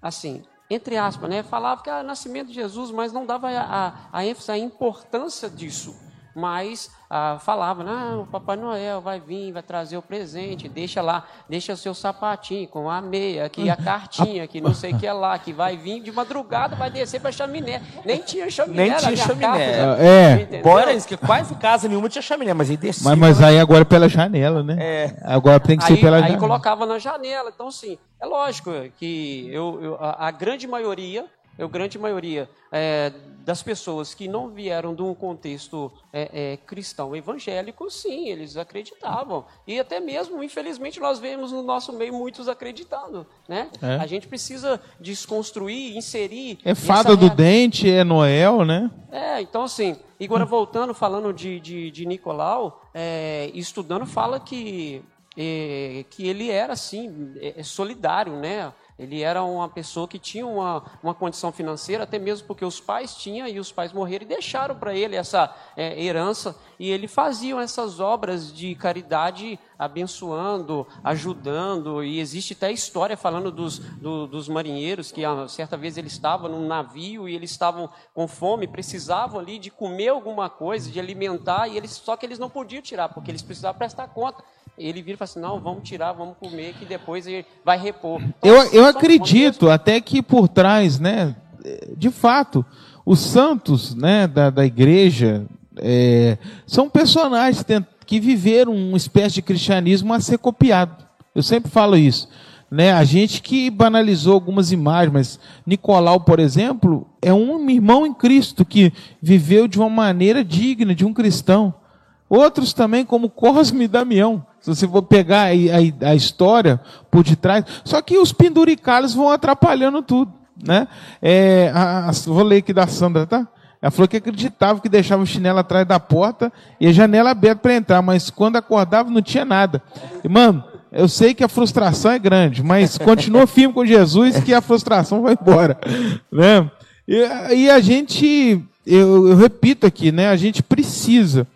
assim, entre aspas, né? Falava que era nascimento de Jesus, mas não dava a, a, a ênfase, a importância disso mas ah, falava, não, o Papai Noel vai vir, vai trazer o presente, deixa lá, deixa o seu sapatinho com a meia, aqui a cartinha, que não sei o que é lá, que vai vir de madrugada, vai descer para chaminé. Nem tinha chaminé. Nem tinha chaminé. Casa, é. Bora isso, que quase casa nenhuma tinha chaminé, mas aí descia. Mas, mas aí agora é pela janela, né? É. Agora tem que aí, ser pela aí janela. Aí colocava na janela. Então, sim, é lógico que eu, eu a, a grande maioria a grande maioria é, das pessoas que não vieram de um contexto é, é, cristão evangélico, sim, eles acreditavam. E até mesmo, infelizmente, nós vemos no nosso meio muitos acreditando. Né? É. A gente precisa desconstruir, inserir. É fada do dente, é Noel, né? É, então assim, agora voltando, falando de, de, de Nicolau, é, estudando, fala que, é, que ele era assim, solidário, né? Ele era uma pessoa que tinha uma, uma condição financeira, até mesmo porque os pais tinham e os pais morreram e deixaram para ele essa é, herança. E ele fazia essas obras de caridade, abençoando, ajudando. E existe até história falando dos, do, dos marinheiros, que a, certa vez ele estava num navio e eles estavam com fome, precisavam ali de comer alguma coisa, de alimentar, e eles, só que eles não podiam tirar, porque eles precisavam prestar conta ele vira e fala assim, não, vamos tirar, vamos comer, que depois ele vai repor. Então, eu, eu acredito até que por trás, né, de fato, os santos né, da, da igreja é, são personagens que viveram uma espécie de cristianismo a ser copiado. Eu sempre falo isso. Né? A gente que banalizou algumas imagens, mas Nicolau, por exemplo, é um irmão em Cristo que viveu de uma maneira digna de um cristão. Outros também, como Cosme e Damião, se você for pegar a, a, a história por detrás, só que os penduricalhos vão atrapalhando tudo. Né? É, a, a, vou ler aqui da Sandra, tá? Ela falou que acreditava que deixava o chinelo atrás da porta e a janela aberta para entrar, mas quando acordava não tinha nada. E, mano, eu sei que a frustração é grande, mas continua firme com Jesus que a frustração vai embora. Né? E, e a gente, eu, eu repito aqui, né? A gente precisa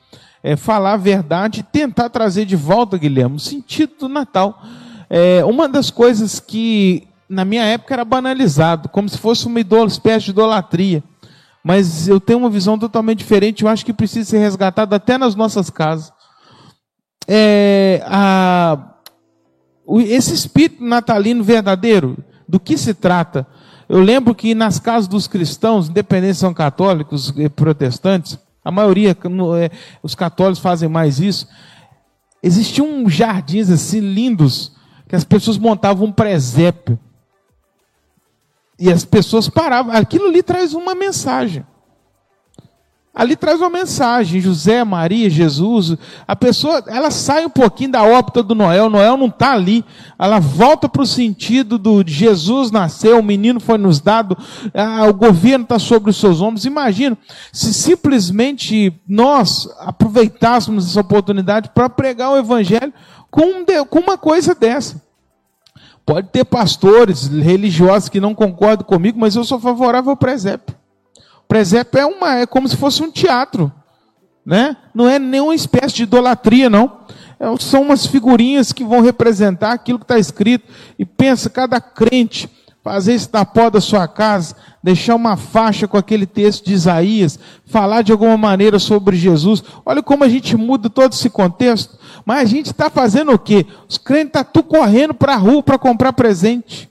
é, falar a verdade e tentar trazer de volta, Guilherme, o sentido do Natal. É, uma das coisas que na minha época era banalizado, como se fosse uma espécie de idolatria. Mas eu tenho uma visão totalmente diferente, eu acho que precisa ser resgatado até nas nossas casas. É, a, esse espírito natalino verdadeiro, do que se trata? Eu lembro que nas casas dos cristãos, independentes são católicos e protestantes, a maioria, é, os católicos fazem mais isso. Existiam jardins assim lindos que as pessoas montavam um presépio. E as pessoas paravam. Aquilo ali traz uma mensagem. Ali traz uma mensagem, José, Maria, Jesus. A pessoa, ela sai um pouquinho da órbita do Noel. Noel não está ali. Ela volta para o sentido do Jesus nasceu, o menino foi nos dado, o governo está sobre os seus ombros. Imagina se simplesmente nós aproveitássemos essa oportunidade para pregar o evangelho com, com uma coisa dessa. Pode ter pastores religiosos que não concordam comigo, mas eu sou favorável ao presépio presépio é, uma, é como se fosse um teatro. Né? Não é nenhuma espécie de idolatria, não. É, são umas figurinhas que vão representar aquilo que está escrito. E pensa, cada crente fazer isso na porta da sua casa, deixar uma faixa com aquele texto de Isaías, falar de alguma maneira sobre Jesus. Olha como a gente muda todo esse contexto. Mas a gente está fazendo o quê? Os crentes estão tá correndo para a rua para comprar presente.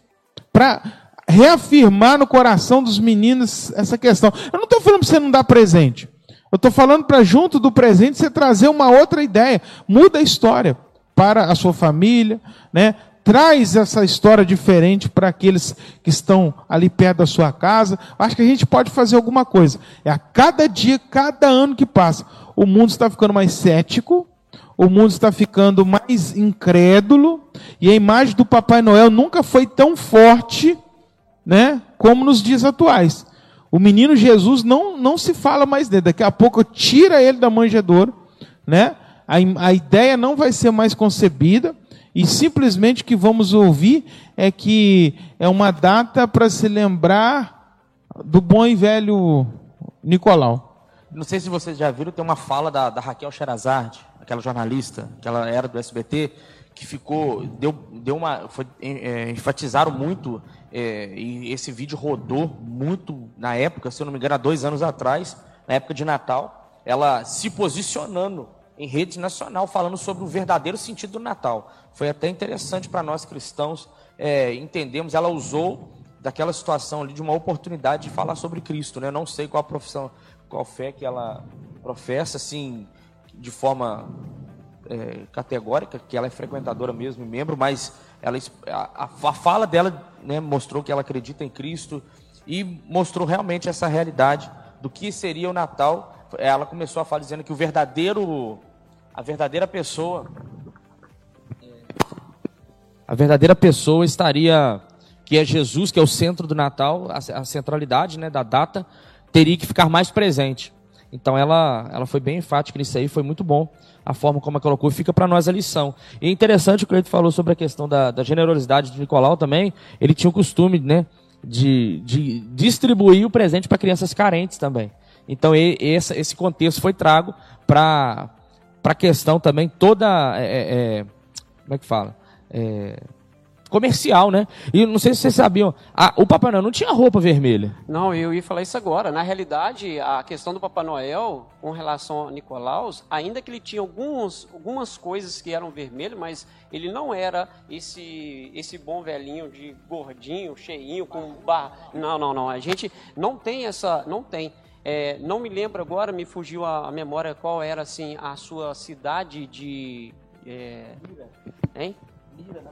Para reafirmar no coração dos meninos essa questão. Eu não estou falando para você não dar presente. Eu estou falando para junto do presente você trazer uma outra ideia. Muda a história para a sua família, né? Traz essa história diferente para aqueles que estão ali perto da sua casa. Acho que a gente pode fazer alguma coisa. É a cada dia, cada ano que passa, o mundo está ficando mais cético, o mundo está ficando mais incrédulo e a imagem do Papai Noel nunca foi tão forte, né, como nos dias atuais. O menino Jesus não, não se fala mais dele. Daqui a pouco tira ele da manjedoura, né? A, a ideia não vai ser mais concebida e simplesmente o que vamos ouvir é que é uma data para se lembrar do bom e velho Nicolau. Não sei se vocês já viram, tem uma fala da, da Raquel Sherazade, aquela jornalista, que ela era do SBT, que ficou, deu, deu uma, foi, é, enfatizaram muito, é, e esse vídeo rodou muito na época, se eu não me engano, há dois anos atrás, na época de Natal, ela se posicionando em rede nacional, falando sobre o verdadeiro sentido do Natal. Foi até interessante para nós cristãos é, entendermos, ela usou daquela situação ali de uma oportunidade de falar sobre Cristo, né? Eu não sei qual profissão, qual fé que ela professa, assim, de forma é, categórica, que ela é frequentadora mesmo, membro, mas ela, a, a fala dela né, mostrou que ela acredita em Cristo e mostrou realmente essa realidade do que seria o Natal. Ela começou a falar dizendo que o verdadeiro, a verdadeira pessoa, a verdadeira pessoa estaria, que é Jesus, que é o centro do Natal, a, a centralidade né, da data, teria que ficar mais presente. Então ela, ela foi bem enfática nisso aí, foi muito bom a forma como ela colocou, fica para nós a lição. E é interessante o que ele falou sobre a questão da, da generosidade de Nicolau também, ele tinha o costume né, de, de distribuir o presente para crianças carentes também. Então e, esse, esse contexto foi trago para a questão também toda, é, é, é, como é que fala? É, comercial, né? E não sei se vocês sabiam, a, o Papai Noel não tinha roupa vermelha. Não, eu ia falar isso agora. Na realidade, a questão do Papai Noel com relação a Nicolaus, ainda que ele tinha alguns, algumas coisas que eram vermelhas, mas ele não era esse esse bom velhinho de gordinho, cheinho, com bar. Não, não, não. A gente não tem essa, não tem. É, não me lembro agora, me fugiu a, a, memória qual era assim a sua cidade de. É, hein? Lira, na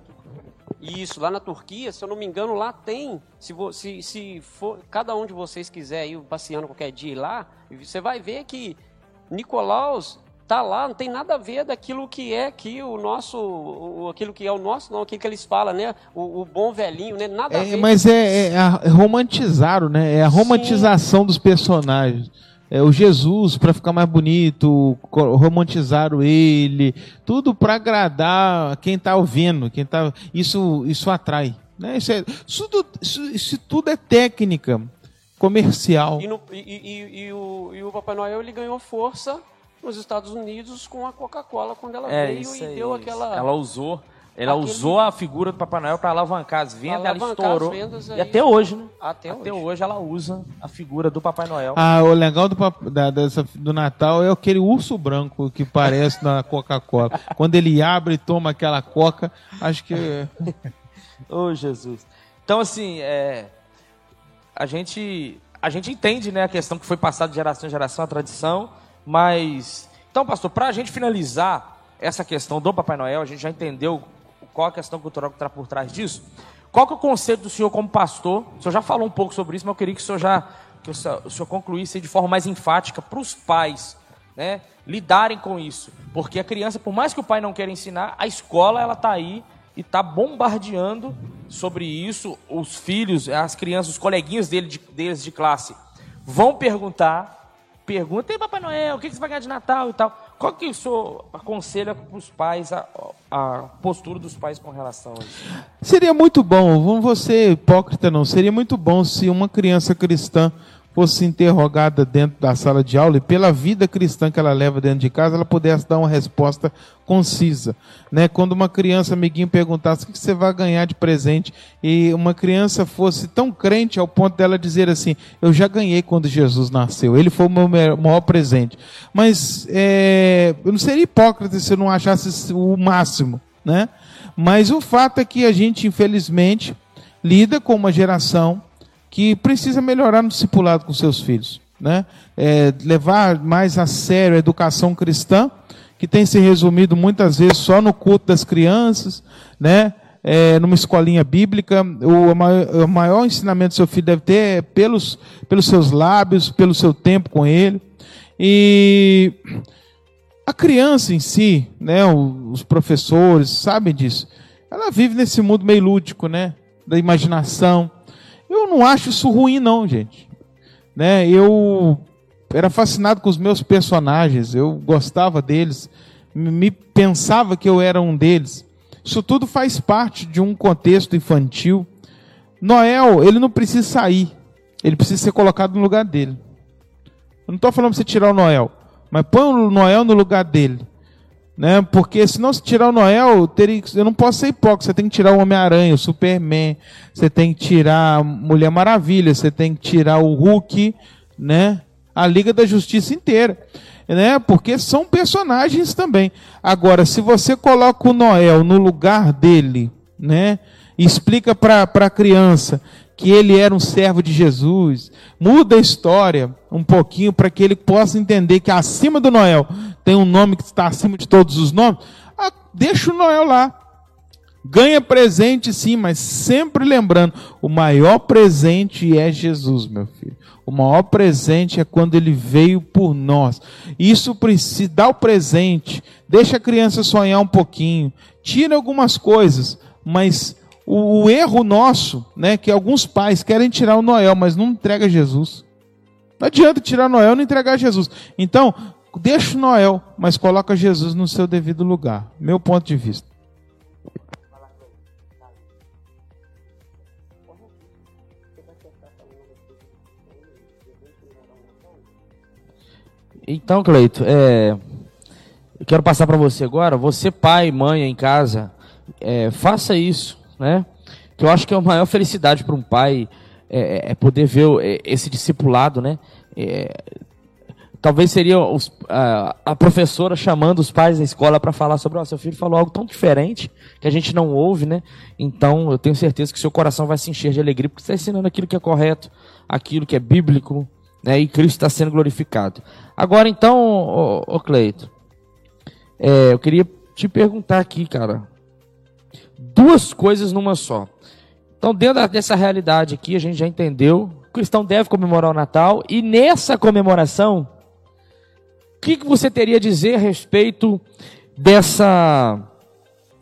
isso, lá na Turquia, se eu não me engano, lá tem. Se, se, se for, cada um de vocês quiser ir passeando qualquer dia lá, você vai ver que Nicolaus tá lá, não tem nada a ver daquilo que é aqui o nosso, o, aquilo que é o nosso, não, aquilo que eles falam, né? O, o bom velhinho, né? Nada é, a ver. Mas é, é, é romantizaram, né? É a romantização Sim. dos personagens é, o Jesus para ficar mais bonito, romantizaram ele, tudo para agradar quem está ouvindo, quem tá, isso isso atrai, né? Isso, é, isso, isso, isso tudo é técnica comercial. E, no, e, e, e, o, e o Papai Noel ele ganhou força nos Estados Unidos com a Coca-Cola quando ela é, veio e deu aquela. Ela usou ela Aquele... usou a figura do Papai Noel para alavancar as vendas, alavancar ela estourou. e até hoje, né? Até, até hoje. hoje. ela usa a figura do Papai Noel. Ah, o legal do, da, dessa, do Natal é aquele urso branco que parece na Coca-Cola. Quando ele abre e toma aquela coca, acho que. oh, Jesus. Então, assim, é, a, gente, a gente entende né, a questão que foi passada de geração em geração, a tradição, mas. Então, pastor, para a gente finalizar essa questão do Papai Noel, a gente já entendeu qual a questão cultural que está por trás disso? Qual que é o conceito do senhor como pastor? O senhor já falou um pouco sobre isso, mas eu queria que o senhor já que o senhor, concluísse de forma mais enfática para os pais, né, lidarem com isso, porque a criança, por mais que o pai não queira ensinar, a escola ela está aí e está bombardeando sobre isso. Os filhos, as crianças, os coleguinhas dele de, deles de classe vão perguntar, pergunta, e Papai Noel, o que você vai ganhar de Natal e tal. Qual que o senhor aconselha para os pais, a, a, postura dos pais com relação a isso? Seria muito bom, vamos você hipócrita não, seria muito bom se uma criança cristã fosse interrogada dentro da sala de aula e pela vida cristã que ela leva dentro de casa, ela pudesse dar uma resposta concisa. Né? Quando uma criança, amiguinho, perguntasse o que você vai ganhar de presente e uma criança fosse tão crente ao ponto dela dizer assim, eu já ganhei quando Jesus nasceu, ele foi o meu maior presente. Mas é, eu não seria hipócrita se eu não achasse o máximo. Né? Mas o fato é que a gente, infelizmente, lida com uma geração que precisa melhorar no discipulado com seus filhos. Né? É, levar mais a sério a educação cristã, que tem se resumido muitas vezes só no culto das crianças, né? É, numa escolinha bíblica, o maior, o maior ensinamento do seu filho deve ter é pelos, pelos seus lábios, pelo seu tempo com ele. E a criança em si, né, os professores sabem disso. Ela vive nesse mundo meio lúdico, né, da imaginação. Eu não acho isso ruim não, gente. Né, eu era fascinado com os meus personagens, eu gostava deles, me pensava que eu era um deles. Isso tudo faz parte de um contexto infantil. Noel, ele não precisa sair, ele precisa ser colocado no lugar dele. Eu não estou falando para você tirar o Noel, mas põe o Noel no lugar dele. Né? Porque se não se tirar o Noel, teria, eu não posso ser hipócrita. Você tem que tirar o Homem-Aranha, o Superman, você tem que tirar a Mulher Maravilha, você tem que tirar o Hulk, né? a Liga da Justiça inteira. Né? Porque são personagens também. Agora, se você coloca o Noel no lugar dele, né? explica para a criança que ele era um servo de Jesus, muda a história um pouquinho para que ele possa entender que acima do Noel tem um nome que está acima de todos os nomes, ah, deixa o Noel lá. Ganha presente sim, mas sempre lembrando, o maior presente é Jesus, meu filho. O maior presente é quando ele veio por nós. Isso precisa dar o presente, deixa a criança sonhar um pouquinho, tira algumas coisas, mas o, o, erro nosso, né, que alguns pais querem tirar o Noel, mas não entrega Jesus. Não adianta tirar o Noel e não entregar Jesus. Então, deixa o Noel, mas coloca Jesus no seu devido lugar. Meu ponto de vista. Então, Cleito, é, eu quero passar para você agora. Você, pai, mãe em casa, é, faça isso, né? Que eu acho que é a maior felicidade para um pai é, é, poder ver é, esse discipulado, né? É, talvez seria os, a, a, professora chamando os pais da escola para falar sobre, o oh, seu filho falou algo tão diferente que a gente não ouve, né? Então, eu tenho certeza que seu coração vai se encher de alegria porque está ensinando aquilo que é correto, aquilo que é bíblico, né? E Cristo está sendo glorificado. Agora, então, ô Cleito, é, eu queria te perguntar aqui, cara, duas coisas numa só. Então, dentro dessa realidade aqui, a gente já entendeu, o cristão deve comemorar o Natal, e nessa comemoração, o que, que você teria a dizer a respeito dessa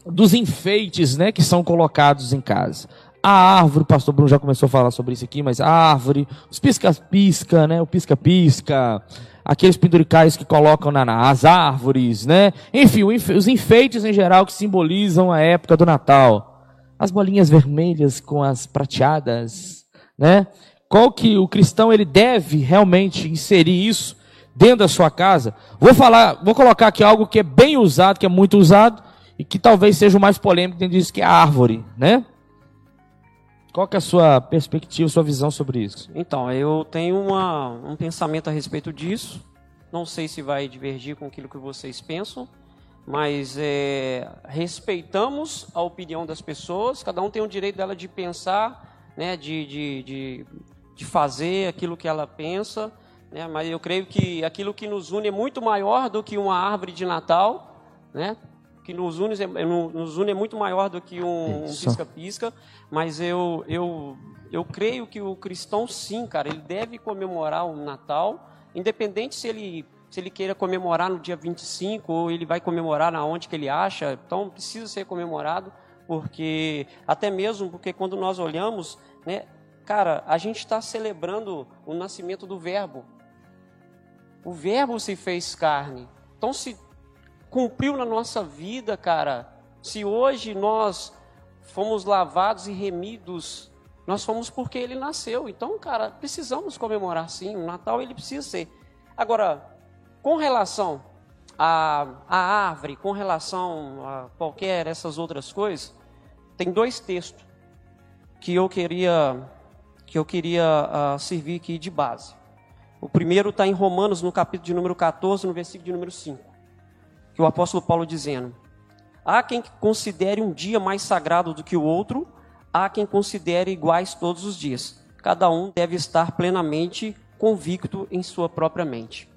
dos enfeites, né, que são colocados em casa? A árvore, o pastor Bruno já começou a falar sobre isso aqui, mas a árvore, os pisca-pisca, né? O pisca-pisca, aqueles penduricais que colocam na, nas árvores, né? Enfim, os enfeites em geral que simbolizam a época do Natal. As bolinhas vermelhas com as prateadas, né? Qual que o cristão ele deve realmente inserir isso dentro da sua casa? Vou falar, vou colocar aqui algo que é bem usado, que é muito usado e que talvez seja o mais polêmico dentro disso, que é a árvore, né? Qual é a sua perspectiva, sua visão sobre isso? Então, eu tenho uma, um pensamento a respeito disso. Não sei se vai divergir com aquilo que vocês pensam, mas é, respeitamos a opinião das pessoas. Cada um tem o direito dela de pensar, né, de, de, de, de fazer aquilo que ela pensa. Né, mas eu creio que aquilo que nos une é muito maior do que uma árvore de Natal, né? Que nos une, é, nos une é muito maior do que um pisca-pisca, mas eu, eu, eu creio que o cristão, sim, cara, ele deve comemorar o Natal, independente se ele, se ele queira comemorar no dia 25 ou ele vai comemorar na onde que ele acha, então precisa ser comemorado, porque até mesmo porque quando nós olhamos, né, cara, a gente está celebrando o nascimento do Verbo. O Verbo se fez carne. Então, se cumpriu na nossa vida, cara. Se hoje nós fomos lavados e remidos, nós fomos porque ele nasceu. Então, cara, precisamos comemorar sim. O Natal ele precisa ser. Agora, com relação à, à árvore, com relação a qualquer essas outras coisas, tem dois textos que eu queria que eu queria uh, servir aqui de base. O primeiro está em Romanos, no capítulo de número 14, no versículo de número 5 que o apóstolo Paulo dizendo: Há quem considere um dia mais sagrado do que o outro, há quem considere iguais todos os dias. Cada um deve estar plenamente convicto em sua própria mente.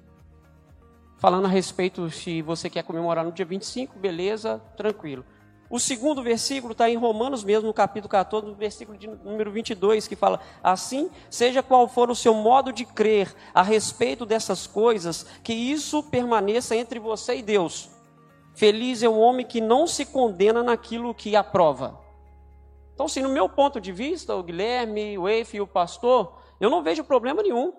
Falando a respeito se você quer comemorar no dia 25, beleza, tranquilo. O segundo versículo está em Romanos mesmo, no capítulo 14, no versículo de número 22, que fala: Assim, seja qual for o seu modo de crer a respeito dessas coisas, que isso permaneça entre você e Deus. Feliz é o homem que não se condena naquilo que aprova. Então, assim, no meu ponto de vista, o Guilherme, o Eif e o pastor, eu não vejo problema nenhum.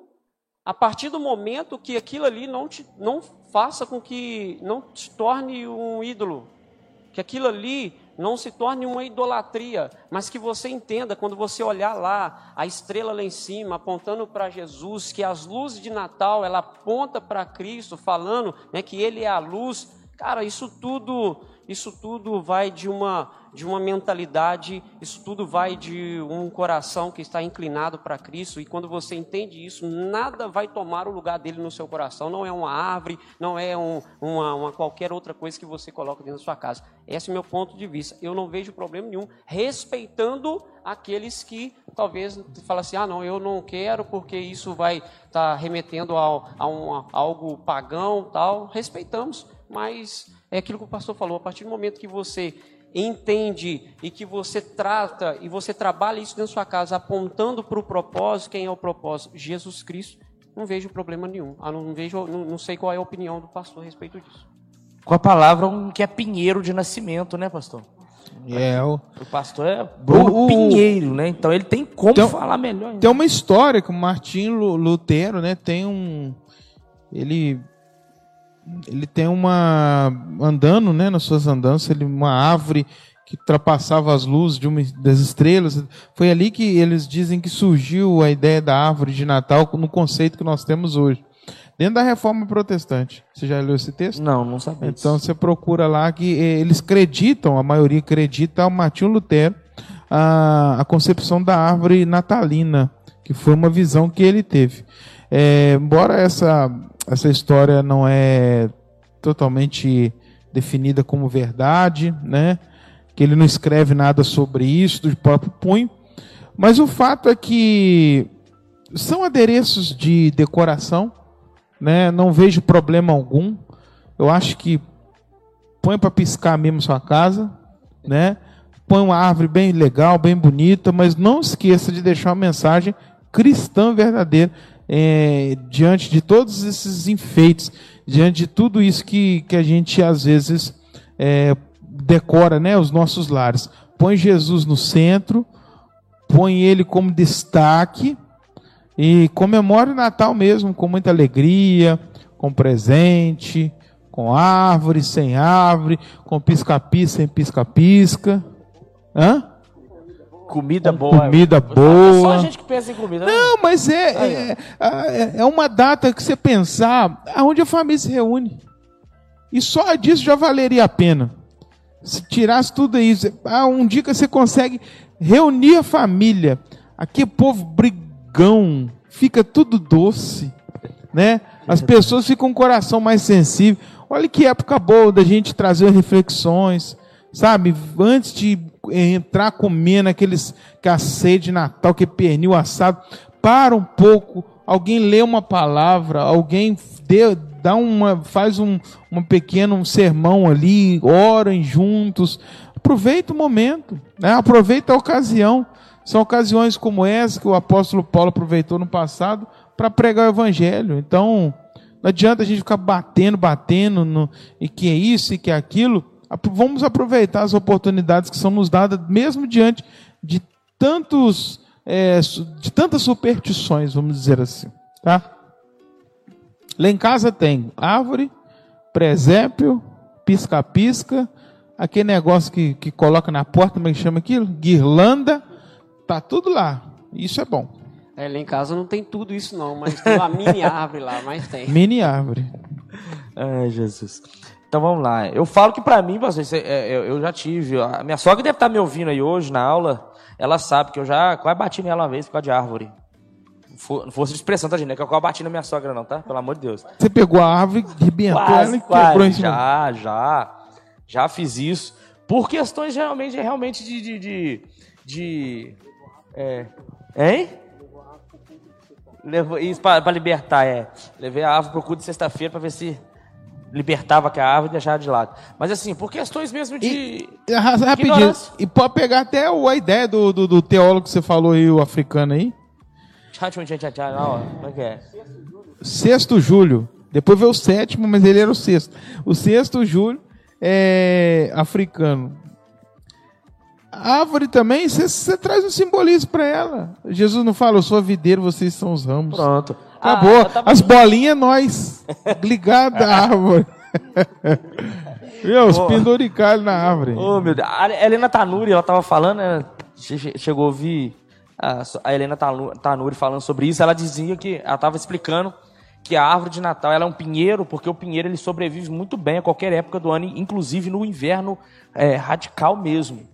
A partir do momento que aquilo ali não, te, não faça com que não te torne um ídolo, que aquilo ali não se torne uma idolatria, mas que você entenda quando você olhar lá a estrela lá em cima apontando para Jesus, que as luzes de Natal ela aponta para Cristo, falando né, que Ele é a luz. Cara, isso tudo, isso tudo vai de uma de uma mentalidade, isso tudo vai de um coração que está inclinado para Cristo, e quando você entende isso, nada vai tomar o lugar dele no seu coração. Não é uma árvore, não é um, uma, uma, qualquer outra coisa que você coloca dentro da sua casa. Esse é o meu ponto de vista. Eu não vejo problema nenhum, respeitando aqueles que talvez falam assim: ah, não, eu não quero porque isso vai estar tá remetendo a, a, um, a algo pagão, tal. Respeitamos, mas é aquilo que o pastor falou: a partir do momento que você entende e que você trata e você trabalha isso dentro da sua casa, apontando para o propósito, quem é o propósito? Jesus Cristo, não vejo problema nenhum. Ah, não, vejo, não, não sei qual é a opinião do pastor a respeito disso. Com a palavra um, que é pinheiro de nascimento, né, pastor? É, o... o pastor é o, o pinheiro, né? Então ele tem como tem, falar melhor. Ainda. Tem uma história que o Martinho Lutero, né, tem um ele ele tem uma andando, né, nas suas andanças, ele uma árvore que ultrapassava as luzes de uma das estrelas. Foi ali que eles dizem que surgiu a ideia da árvore de Natal no conceito que nós temos hoje. Dentro da reforma protestante. Você já leu esse texto? Não, não sabia. Então você procura lá que eh, eles acreditam, a maioria acredita, ao Martinho Lutero, a, a concepção da árvore natalina, que foi uma visão que ele teve. É, embora essa essa história não é totalmente definida como verdade, né? Que ele não escreve nada sobre isso do próprio punho, mas o fato é que são adereços de decoração, né? Não vejo problema algum. Eu acho que põe para piscar mesmo sua casa, né? Põe uma árvore bem legal, bem bonita, mas não esqueça de deixar uma mensagem cristã verdadeira é, diante de todos esses enfeites, diante de tudo isso que, que a gente às vezes é, decora né, os nossos lares. Põe Jesus no centro, põe ele como destaque e comemora o Natal mesmo com muita alegria, com presente, com árvore, sem árvore, com pisca-pisca, sem pisca-pisca. Hã? Comida boa. Comida boa. Só a gente que pensa em comida. Né? Não, mas é, é, é, é uma data que você pensar aonde a família se reúne. E só disso já valeria a pena. Se tirasse tudo isso, ah, um dia que você consegue reunir a família, aqui povo brigão, fica tudo doce, né? As pessoas ficam com o coração mais sensível. Olha que época boa da gente trazer reflexões, sabe? Antes de entrar comendo aqueles cacete de Natal, que pernil assado, para um pouco, alguém lê uma palavra, alguém dê, dá uma, faz um, um pequeno sermão ali, orem juntos. Aproveita o momento, né? aproveita a ocasião. São ocasiões como essa que o apóstolo Paulo aproveitou no passado para pregar o evangelho. Então, não adianta a gente ficar batendo, batendo no, e que é isso e que é aquilo vamos aproveitar as oportunidades que são nos dadas, mesmo diante de tantos é, de tantas superstições, vamos dizer assim, tá? Lá em casa tem árvore, presépio, pisca-pisca, aquele negócio que, que coloca na porta, como é que chama aquilo? Guirlanda, tá tudo lá. Isso é bom. É, lá em casa não tem tudo isso não, mas tem uma mini árvore lá, mas tem. Mini árvore. Ai, Jesus. Então vamos lá. Eu falo que para mim, vocês, é, é, eu já tive. A minha sogra deve estar tá me ouvindo aí hoje na aula. Ela sabe que eu já quase bati nela uma vez por causa de árvore. Não fosse de expressão, tá, gente? Não é que eu quase bati na minha sogra, não, tá? Pelo amor de Deus. Você pegou a árvore, arrebentou ela e quebrou em cima. Já, já. Já fiz isso. Por questões geralmente, realmente de. de, de, de é. Hein? Levou, isso para libertar, é. Levei a árvore pro culto de sexta-feira para ver se libertava que a árvore e deixava de lado. Mas assim, por questões mesmo de. E, rapidinho, e pode pegar até a ideia do, do, do, teólogo que você falou aí, o africano aí. Como é que é? Sexto Júlio. Depois veio o sétimo, mas ele era o sexto. O sexto Júlio é africano. A árvore também, você traz um simbolismo para ela. Jesus não fala, eu sou a videira, vocês são os ramos. Pronto. Acabou. Ah, tava... As bolinhas, nós. Ligadas à árvore. Meu, os penduricalhos na árvore. Oh, meu Deus. A Helena Tanuri, ela tava falando, né? chegou a ouvir a Helena Tanuri falando sobre isso. Ela dizia que, ela tava explicando que a árvore de Natal ela é um pinheiro, porque o pinheiro ele sobrevive muito bem a qualquer época do ano, inclusive no inverno é, radical mesmo.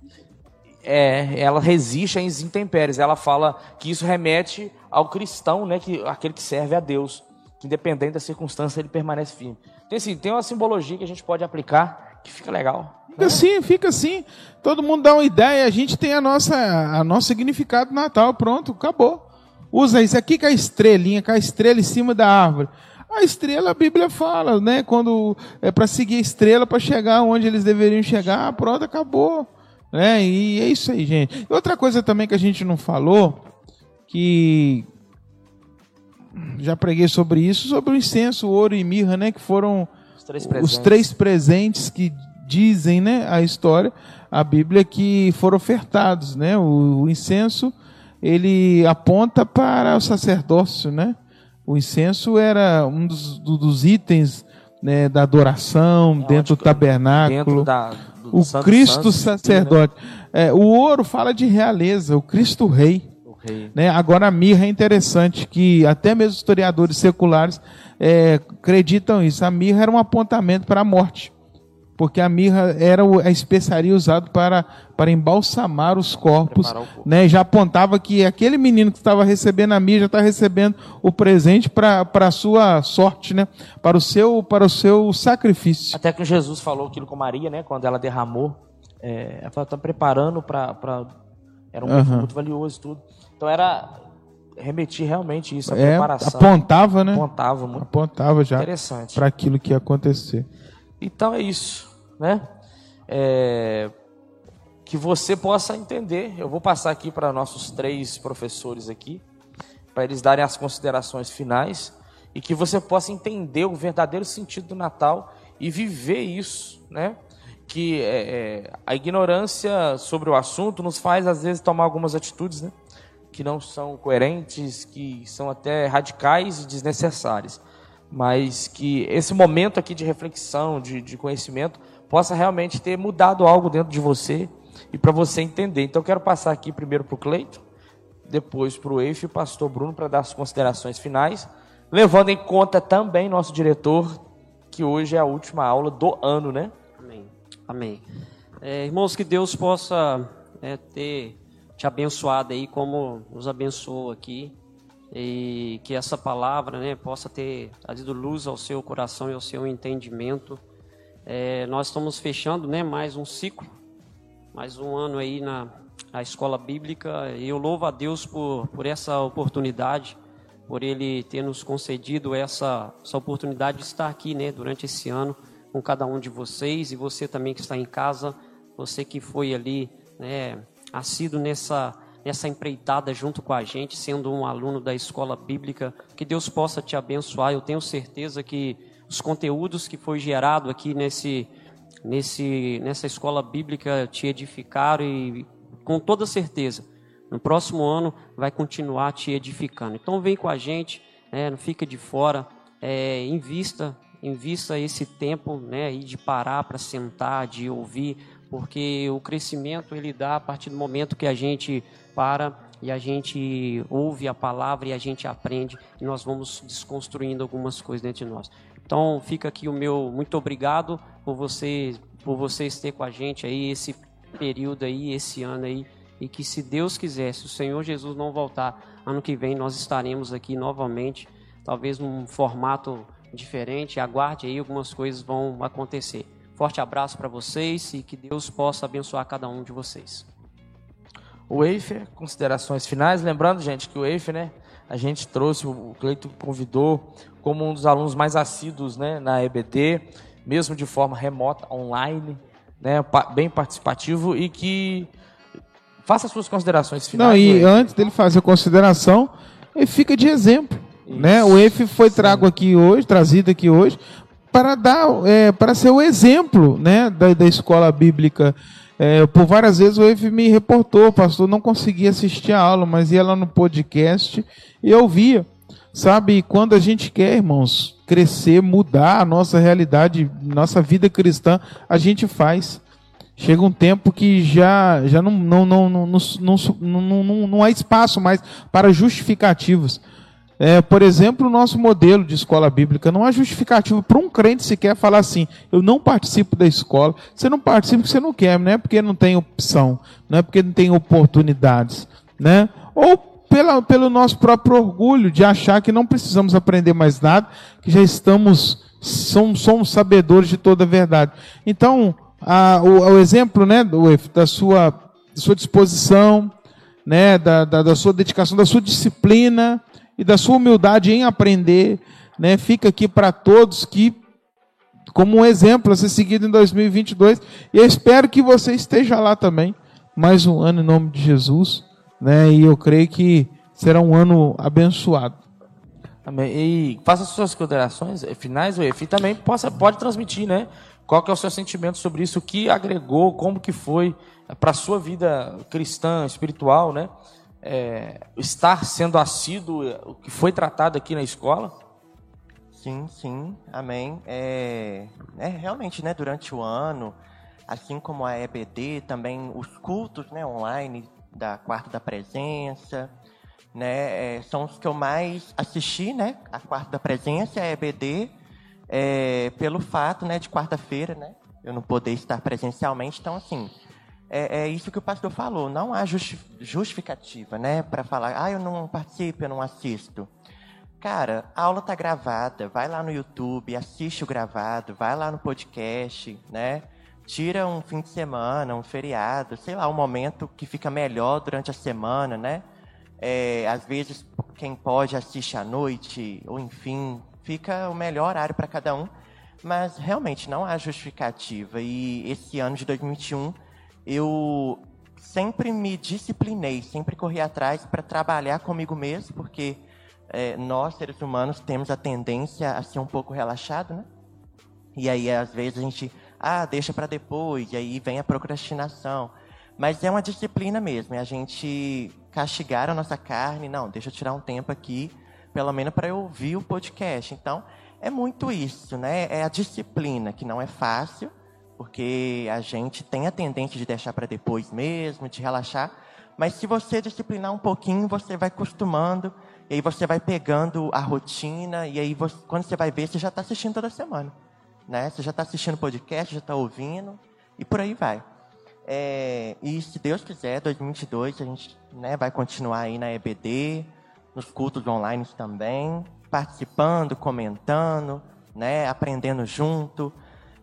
É, ela resiste às intempéries. Ela fala que isso remete ao cristão, né, que aquele que serve a Deus, que independente da circunstância ele permanece firme. Então, assim, tem uma simbologia que a gente pode aplicar que fica legal. Fica assim, fica assim. Todo mundo dá uma ideia, a gente tem a nossa, a nosso significado natal, pronto, acabou. Usa isso aqui com a estrelinha, com a estrela em cima da árvore. A estrela, a Bíblia fala, né? Quando é para seguir a estrela para chegar onde eles deveriam chegar, pronto, acabou. Né? E é isso aí, gente. Outra coisa também que a gente não falou, que já preguei sobre isso, sobre o incenso, o ouro e mirra, né? Que foram os três presentes, os três presentes que dizem, né? A história, a Bíblia, que foram ofertados, né? O, o incenso ele aponta para o sacerdócio, né? O incenso era um dos, dos itens né, da adoração é, dentro do tabernáculo. Dentro da, do o Santo Cristo Santo, sacerdote. Né? É, o ouro fala de realeza, o Cristo Rei. Rei. Né? Agora a mirra é interessante, que até mesmo historiadores seculares é, acreditam isso. A mirra era um apontamento para a morte porque a mirra era a especiaria usada para, para embalsamar os corpos, corpo. né? Já apontava que aquele menino que estava recebendo a mirra já está recebendo o presente para a sua sorte, né? Para o seu para o seu sacrifício. Até que Jesus falou aquilo com Maria, né? Quando ela derramou, é, ela está preparando para era um uhum. muito valioso tudo. Então era remetir realmente isso, a é, preparação. Apontava, né? Apontava muito. Apontava já para aquilo que ia acontecer. Então é isso né? É, que você possa entender. Eu vou passar aqui para nossos três professores aqui, para eles darem as considerações finais e que você possa entender o verdadeiro sentido do Natal e viver isso, né? Que é, é, a ignorância sobre o assunto nos faz às vezes tomar algumas atitudes, né? Que não são coerentes, que são até radicais e desnecessárias, mas que esse momento aqui de reflexão, de, de conhecimento, possa realmente ter mudado algo dentro de você e para você entender. Então, eu quero passar aqui primeiro para o Cleito, depois para o Eif e o pastor Bruno para dar as considerações finais, levando em conta também nosso diretor, que hoje é a última aula do ano, né? Amém. Amém. É, irmãos, que Deus possa é, ter te abençoado aí como nos abençoou aqui e que essa palavra né, possa ter trazido luz ao seu coração e ao seu entendimento é, nós estamos fechando né, mais um ciclo, mais um ano aí na, na escola bíblica. E eu louvo a Deus por, por essa oportunidade, por Ele ter nos concedido essa, essa oportunidade de estar aqui né, durante esse ano com cada um de vocês e você também que está em casa, você que foi ali né, assíduo nessa, nessa empreitada junto com a gente, sendo um aluno da escola bíblica. Que Deus possa te abençoar. Eu tenho certeza que os conteúdos que foi gerado aqui nesse, nesse, nessa escola bíblica te edificaram e com toda certeza no próximo ano vai continuar te edificando. Então vem com a gente, né, não fica de fora, é, invista, invista esse tempo né, de parar para sentar, de ouvir, porque o crescimento ele dá a partir do momento que a gente para e a gente ouve a palavra e a gente aprende e nós vamos desconstruindo algumas coisas dentro de nós. Então fica aqui o meu muito obrigado por você por vocês ter com a gente aí esse período aí, esse ano aí, e que se Deus quiser, se o Senhor Jesus não voltar, ano que vem nós estaremos aqui novamente, talvez num formato diferente. Aguarde aí, algumas coisas vão acontecer. Forte abraço para vocês e que Deus possa abençoar cada um de vocês. O Eifer, considerações finais. Lembrando, gente, que o Eifer, né? A gente trouxe, o Cleito convidou como um dos alunos mais assíduos né, na EBD. mesmo de forma remota, online, né, bem participativo e que faça suas considerações finais. Não, e antes dele fazer a consideração, ele fica de exemplo. Né? O EF foi trago aqui hoje, trazido aqui hoje, para dar, é, para ser o exemplo, né, da, da escola bíblica. É, por várias vezes o EF me reportou, pastor, não conseguia assistir a aula, mas ia lá no podcast e ouvia. Sabe, quando a gente quer, irmãos, crescer, mudar a nossa realidade, nossa vida cristã, a gente faz. Chega um tempo que já, já não, não, não, não, não, não, não, não há espaço mais para justificativos. É, por exemplo, o nosso modelo de escola bíblica não há justificativo para um crente sequer falar assim: eu não participo da escola. Você não participa porque você não quer, não é porque não tem opção, não é porque não tem oportunidades, né? Ou pela, pelo nosso próprio orgulho de achar que não precisamos aprender mais nada, que já estamos, somos, somos sabedores de toda a verdade. Então, a, o, o, exemplo né, do, da, sua, sua disposição, né, da, da, da sua dedicação, da sua disciplina, e da sua humildade em aprender, né? Fica aqui para todos que como um exemplo a ser seguido em 2022. E eu espero que você esteja lá também, mais um ano em nome de Jesus, né? E eu creio que será um ano abençoado. Amém. E faça suas considerações finais, o EFI também possa, pode transmitir, né? Qual que é o seu sentimento sobre isso? O que agregou? Como que foi para a sua vida cristã, espiritual, né? É, estar sendo assíduo o que foi tratado aqui na escola? Sim, sim, amém. É, é, realmente, né, durante o ano, assim como a EBD, também os cultos né, online da Quarta da Presença, né, é, são os que eu mais assisti, né, a Quarta da Presença a EBD, é, pelo fato né, de quarta-feira, né, eu não poder estar presencialmente, então, assim, é, é, isso que o pastor falou. Não há justificativa, né, para falar, ah, eu não participo, eu não assisto. Cara, a aula tá gravada, vai lá no YouTube, assiste o gravado, vai lá no podcast, né? Tira um fim de semana, um feriado, sei lá, um momento que fica melhor durante a semana, né? É, às vezes, quem pode assiste à noite, ou enfim, fica o melhor horário para cada um. Mas realmente não há justificativa. E esse ano de 2021 eu sempre me disciplinei, sempre corri atrás para trabalhar comigo mesmo, porque é, nós, seres humanos, temos a tendência a ser um pouco relaxado, né? E aí, às vezes, a gente, ah, deixa para depois, e aí vem a procrastinação. Mas é uma disciplina mesmo, é a gente castigar a nossa carne, não, deixa eu tirar um tempo aqui, pelo menos para eu ouvir o podcast. Então, é muito isso, né? É a disciplina, que não é fácil, porque a gente tem a tendência de deixar para depois mesmo, de relaxar. Mas se você disciplinar um pouquinho, você vai acostumando, e aí você vai pegando a rotina, e aí você, quando você vai ver, você já está assistindo toda semana. Né? Você já está assistindo podcast, já está ouvindo, e por aí vai. É, e se Deus quiser, 2022 a gente né, vai continuar aí na EBD, nos cultos online também, participando, comentando, né, aprendendo junto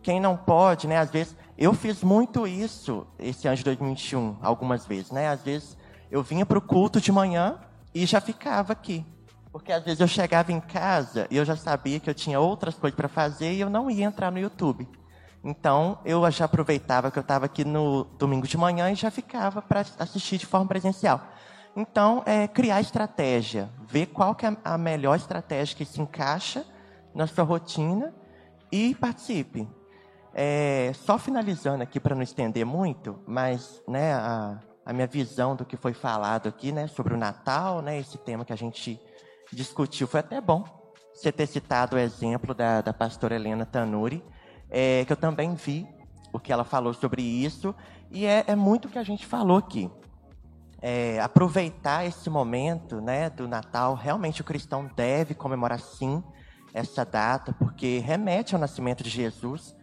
quem não pode, né? Às vezes, eu fiz muito isso esse ano de 2021, algumas vezes, né? Às vezes, eu vinha para o culto de manhã e já ficava aqui. Porque às vezes eu chegava em casa e eu já sabia que eu tinha outras coisas para fazer e eu não ia entrar no YouTube. Então, eu já aproveitava que eu estava aqui no domingo de manhã e já ficava para assistir de forma presencial. Então, é criar estratégia, ver qual que é a melhor estratégia que se encaixa na sua rotina e participe. É, só finalizando aqui para não estender muito, mas né, a, a, minha visão do que foi falado aqui, né, sobre o Natal, né, esse tema que a gente discutiu, foi até bom você ter citado o exemplo da, da pastora Helena Tanuri, é, que eu também vi o que ela falou sobre isso, e é, é muito o que a gente falou aqui. É, aproveitar esse momento né, do Natal, realmente o cristão deve comemorar sim essa data, porque remete ao nascimento de Jesus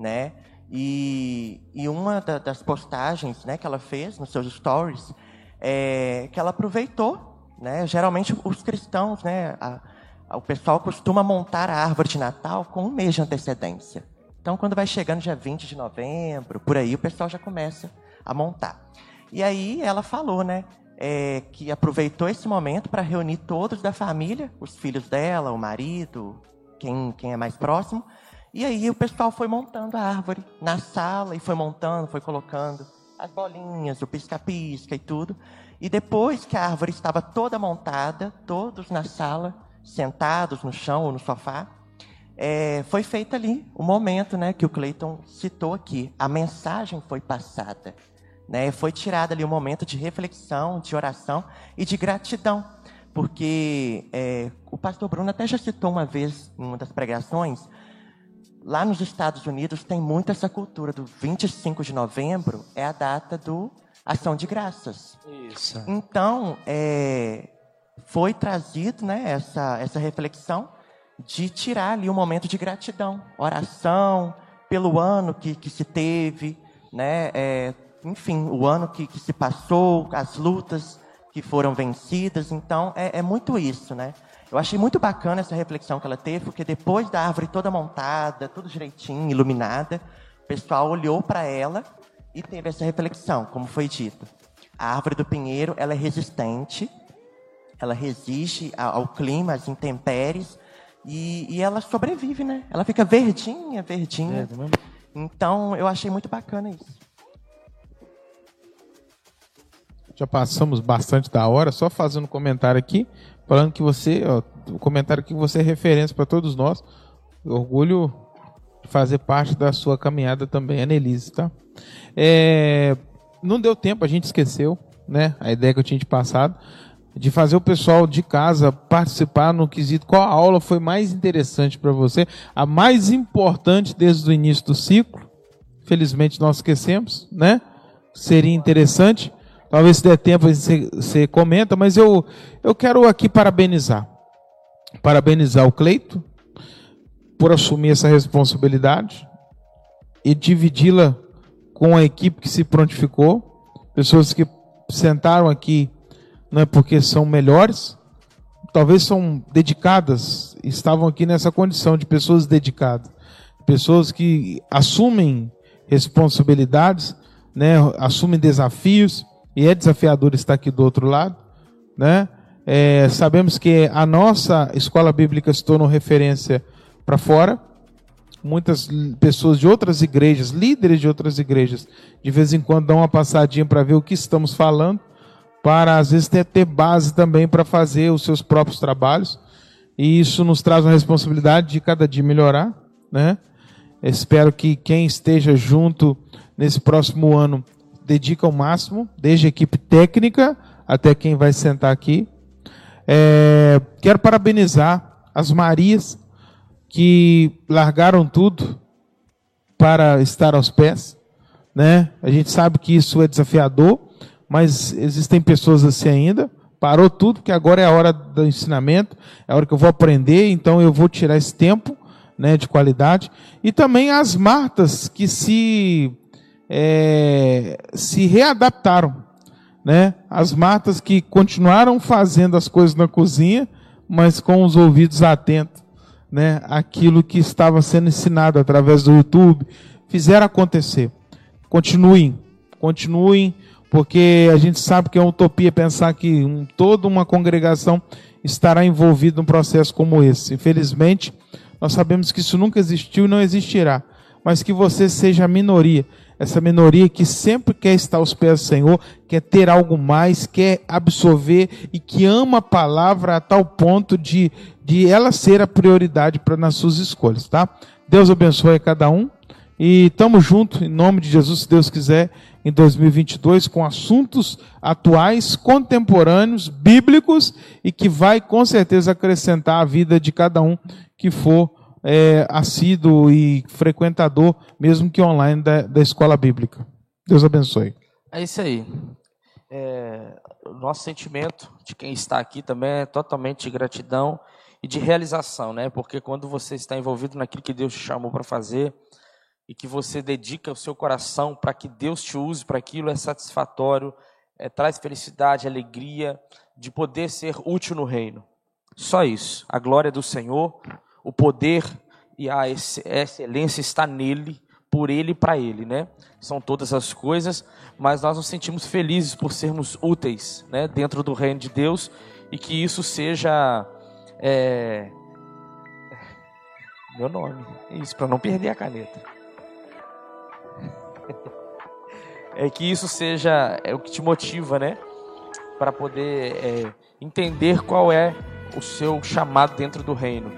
né? E, e uma da, das postagens né, que ela fez nos seus stories é que ela aproveitou, né? Geralmente os cristãos, né? A, a, o pessoal costuma montar a árvore de Natal com um mês de antecedência. Então, quando vai chegando dia 20 de novembro, por aí, o pessoal já começa a montar. E aí ela falou, né? É, que aproveitou esse momento para reunir todos da família, os filhos dela, o marido, quem, quem é mais próximo, E aí o pessoal foi montando a árvore na sala e foi montando, foi colocando as bolinhas, o pisca-pisca e tudo. E depois que a árvore estava toda montada, todos na sala, sentados no chão ou no sofá, é, foi feito ali o momento né, que o Cleiton citou aqui. A mensagem foi passada. Né, foi tirado ali um momento de reflexão, de oração e de gratidão. Porque é, o pastor Bruno até já citou uma vez, em uma das pregações, lá nos Estados Unidos tem muito essa cultura do 25 de novembro, é a data do Ação de Graças. Isso. Então, é, foi trazido né, essa, essa reflexão de tirar ali um momento de gratidão, oração pelo ano que, que se teve, né, é, enfim, o ano que, que se passou, as lutas que foram vencidas. Então, é, é muito isso, né? Eu achei muito bacana essa reflexão que ela teve, porque depois da árvore toda montada, tudo direitinho, iluminada, o pessoal olhou para ela e teve essa reflexão, como foi dito. A árvore do pinheiro, ela é resistente, ela resiste ao clima, às intempéries, e, e ela sobrevive, né? Ela fica verdinha, verdinha. É, então, eu achei muito bacana isso. Já passamos bastante da hora, só fazendo um comentário aqui falando que você, ó, o comentário que você é referência para todos nós. Orgulho de fazer parte da sua caminhada também, Anelise, tá? É, não deu tempo, a gente esqueceu, né? A ideia que eu tinha de passado de fazer o pessoal de casa participar no quesito qual aula foi mais interessante para você, a mais importante desde o início do ciclo. Felizmente nós esquecemos, né? Seria interessante. Talvez se der tempo você, você comenta, mas eu, eu quero aqui parabenizar. Parabenizar o Cleito por assumir essa responsabilidade e dividi-la com a equipe que se prontificou, pessoas que sentaram aqui não é porque são melhores, talvez são dedicadas, estavam aqui nessa condição de pessoas dedicadas, pessoas que assumem responsabilidades, né, assumem desafios e é desafiador estar aqui do outro lado, né? É, sabemos que a nossa escola bíblica se tornou referência para fora. Muitas pessoas de outras igrejas, líderes de outras igrejas, de vez em quando dão uma passadinha para ver o que estamos falando, para às vezes ter, ter base também para fazer os seus próprios trabalhos. E isso nos traz uma responsabilidade de cada dia melhorar, né? Espero que quem esteja junto nesse próximo ano dedica o máximo, desde a equipe técnica até quem vai sentar aqui. É, quero parabenizar as Marias que largaram tudo para estar aos pés. Né? A gente sabe que isso é desafiador, mas existem pessoas assim ainda. Parou tudo, que agora é a hora do ensinamento, é a hora que eu vou aprender, então eu vou tirar esse tempo né, de qualidade. E também as Martas que se é, se readaptaram. Né? As matas que continuaram fazendo as coisas na cozinha, mas com os ouvidos atentos né? aquilo que estava sendo ensinado através do YouTube, fizeram acontecer. Continuem, continuem, porque a gente sabe que é uma utopia pensar que um, toda uma congregação estará envolvida num processo como esse. Infelizmente, nós sabemos que isso nunca existiu e não existirá, mas que você seja a minoria essa minoria que sempre quer estar aos pés do Senhor, quer ter algo mais, quer absorver e que ama a palavra a tal ponto de, de ela ser a prioridade para nas suas escolhas, tá? Deus abençoe a cada um e estamos juntos em nome de Jesus, se Deus quiser, em 2022 com assuntos atuais, contemporâneos, bíblicos e que vai com certeza acrescentar a vida de cada um que for é, assíduo e frequentador, mesmo que online, da, da escola bíblica. Deus abençoe. É isso aí. É, o nosso sentimento de quem está aqui também é totalmente de gratidão e de realização, né? Porque quando você está envolvido naquilo que Deus te chamou para fazer e que você dedica o seu coração para que Deus te use para aquilo, é satisfatório, é, traz felicidade, alegria de poder ser útil no reino. Só isso. A glória do Senhor o poder e a excelência está nele, por ele e para ele, né? São todas as coisas, mas nós nos sentimos felizes por sermos úteis, né? Dentro do reino de Deus e que isso seja é... Meu nome. Isso, para não perder a caneta. É que isso seja é o que te motiva, né? Para poder é, entender qual é o seu chamado dentro do reino.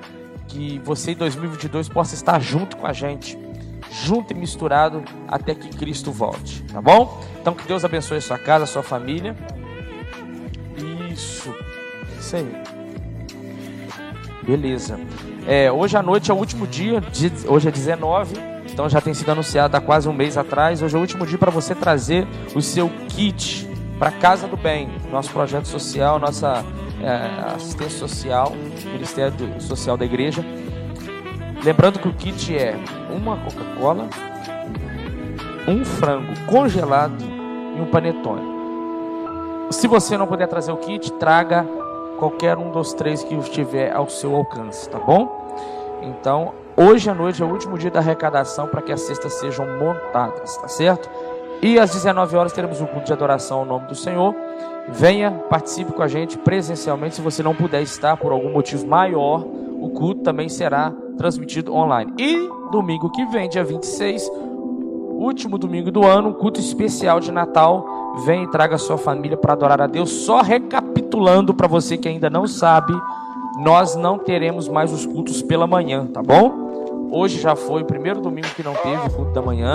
Que você em 2022 possa estar junto com a gente, junto e misturado até que Cristo volte, tá bom? Então que Deus abençoe a sua casa, a sua família. Isso, isso aí. Beleza. É, hoje à noite é o último dia, hoje é 19, então já tem sido anunciado há quase um mês atrás. Hoje é o último dia para você trazer o seu kit para Casa do Bem, nosso projeto social, nossa é, assistência social, Ministério Social da Igreja. Lembrando que o kit é uma Coca-Cola, um frango congelado e um panetone. Se você não puder trazer o kit, traga qualquer um dos três que estiver ao seu alcance, tá bom? Então, hoje à noite é o último dia da arrecadação para que as cestas sejam montadas, tá certo? E às 19 horas teremos um culto de adoração ao nome do Senhor. Venha, participe com a gente presencialmente. Se você não puder estar por algum motivo maior, o culto também será transmitido online. E domingo que vem, dia 26, último domingo do ano, um culto especial de Natal Vem e traga sua família para adorar a Deus. Só recapitulando para você que ainda não sabe, nós não teremos mais os cultos pela manhã, tá bom? Hoje já foi o primeiro domingo que não teve o culto da manhã.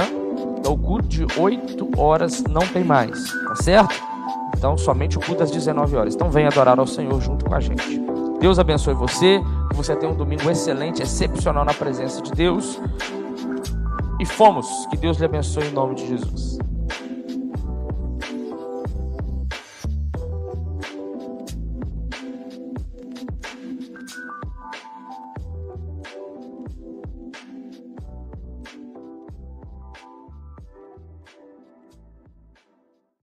Então o culto de 8 horas não tem mais, tá certo? Então somente o culto das 19 horas. Então vem adorar ao Senhor junto com a gente. Deus abençoe você, que você tenha um domingo excelente, excepcional na presença de Deus. E fomos. Que Deus lhe abençoe em nome de Jesus.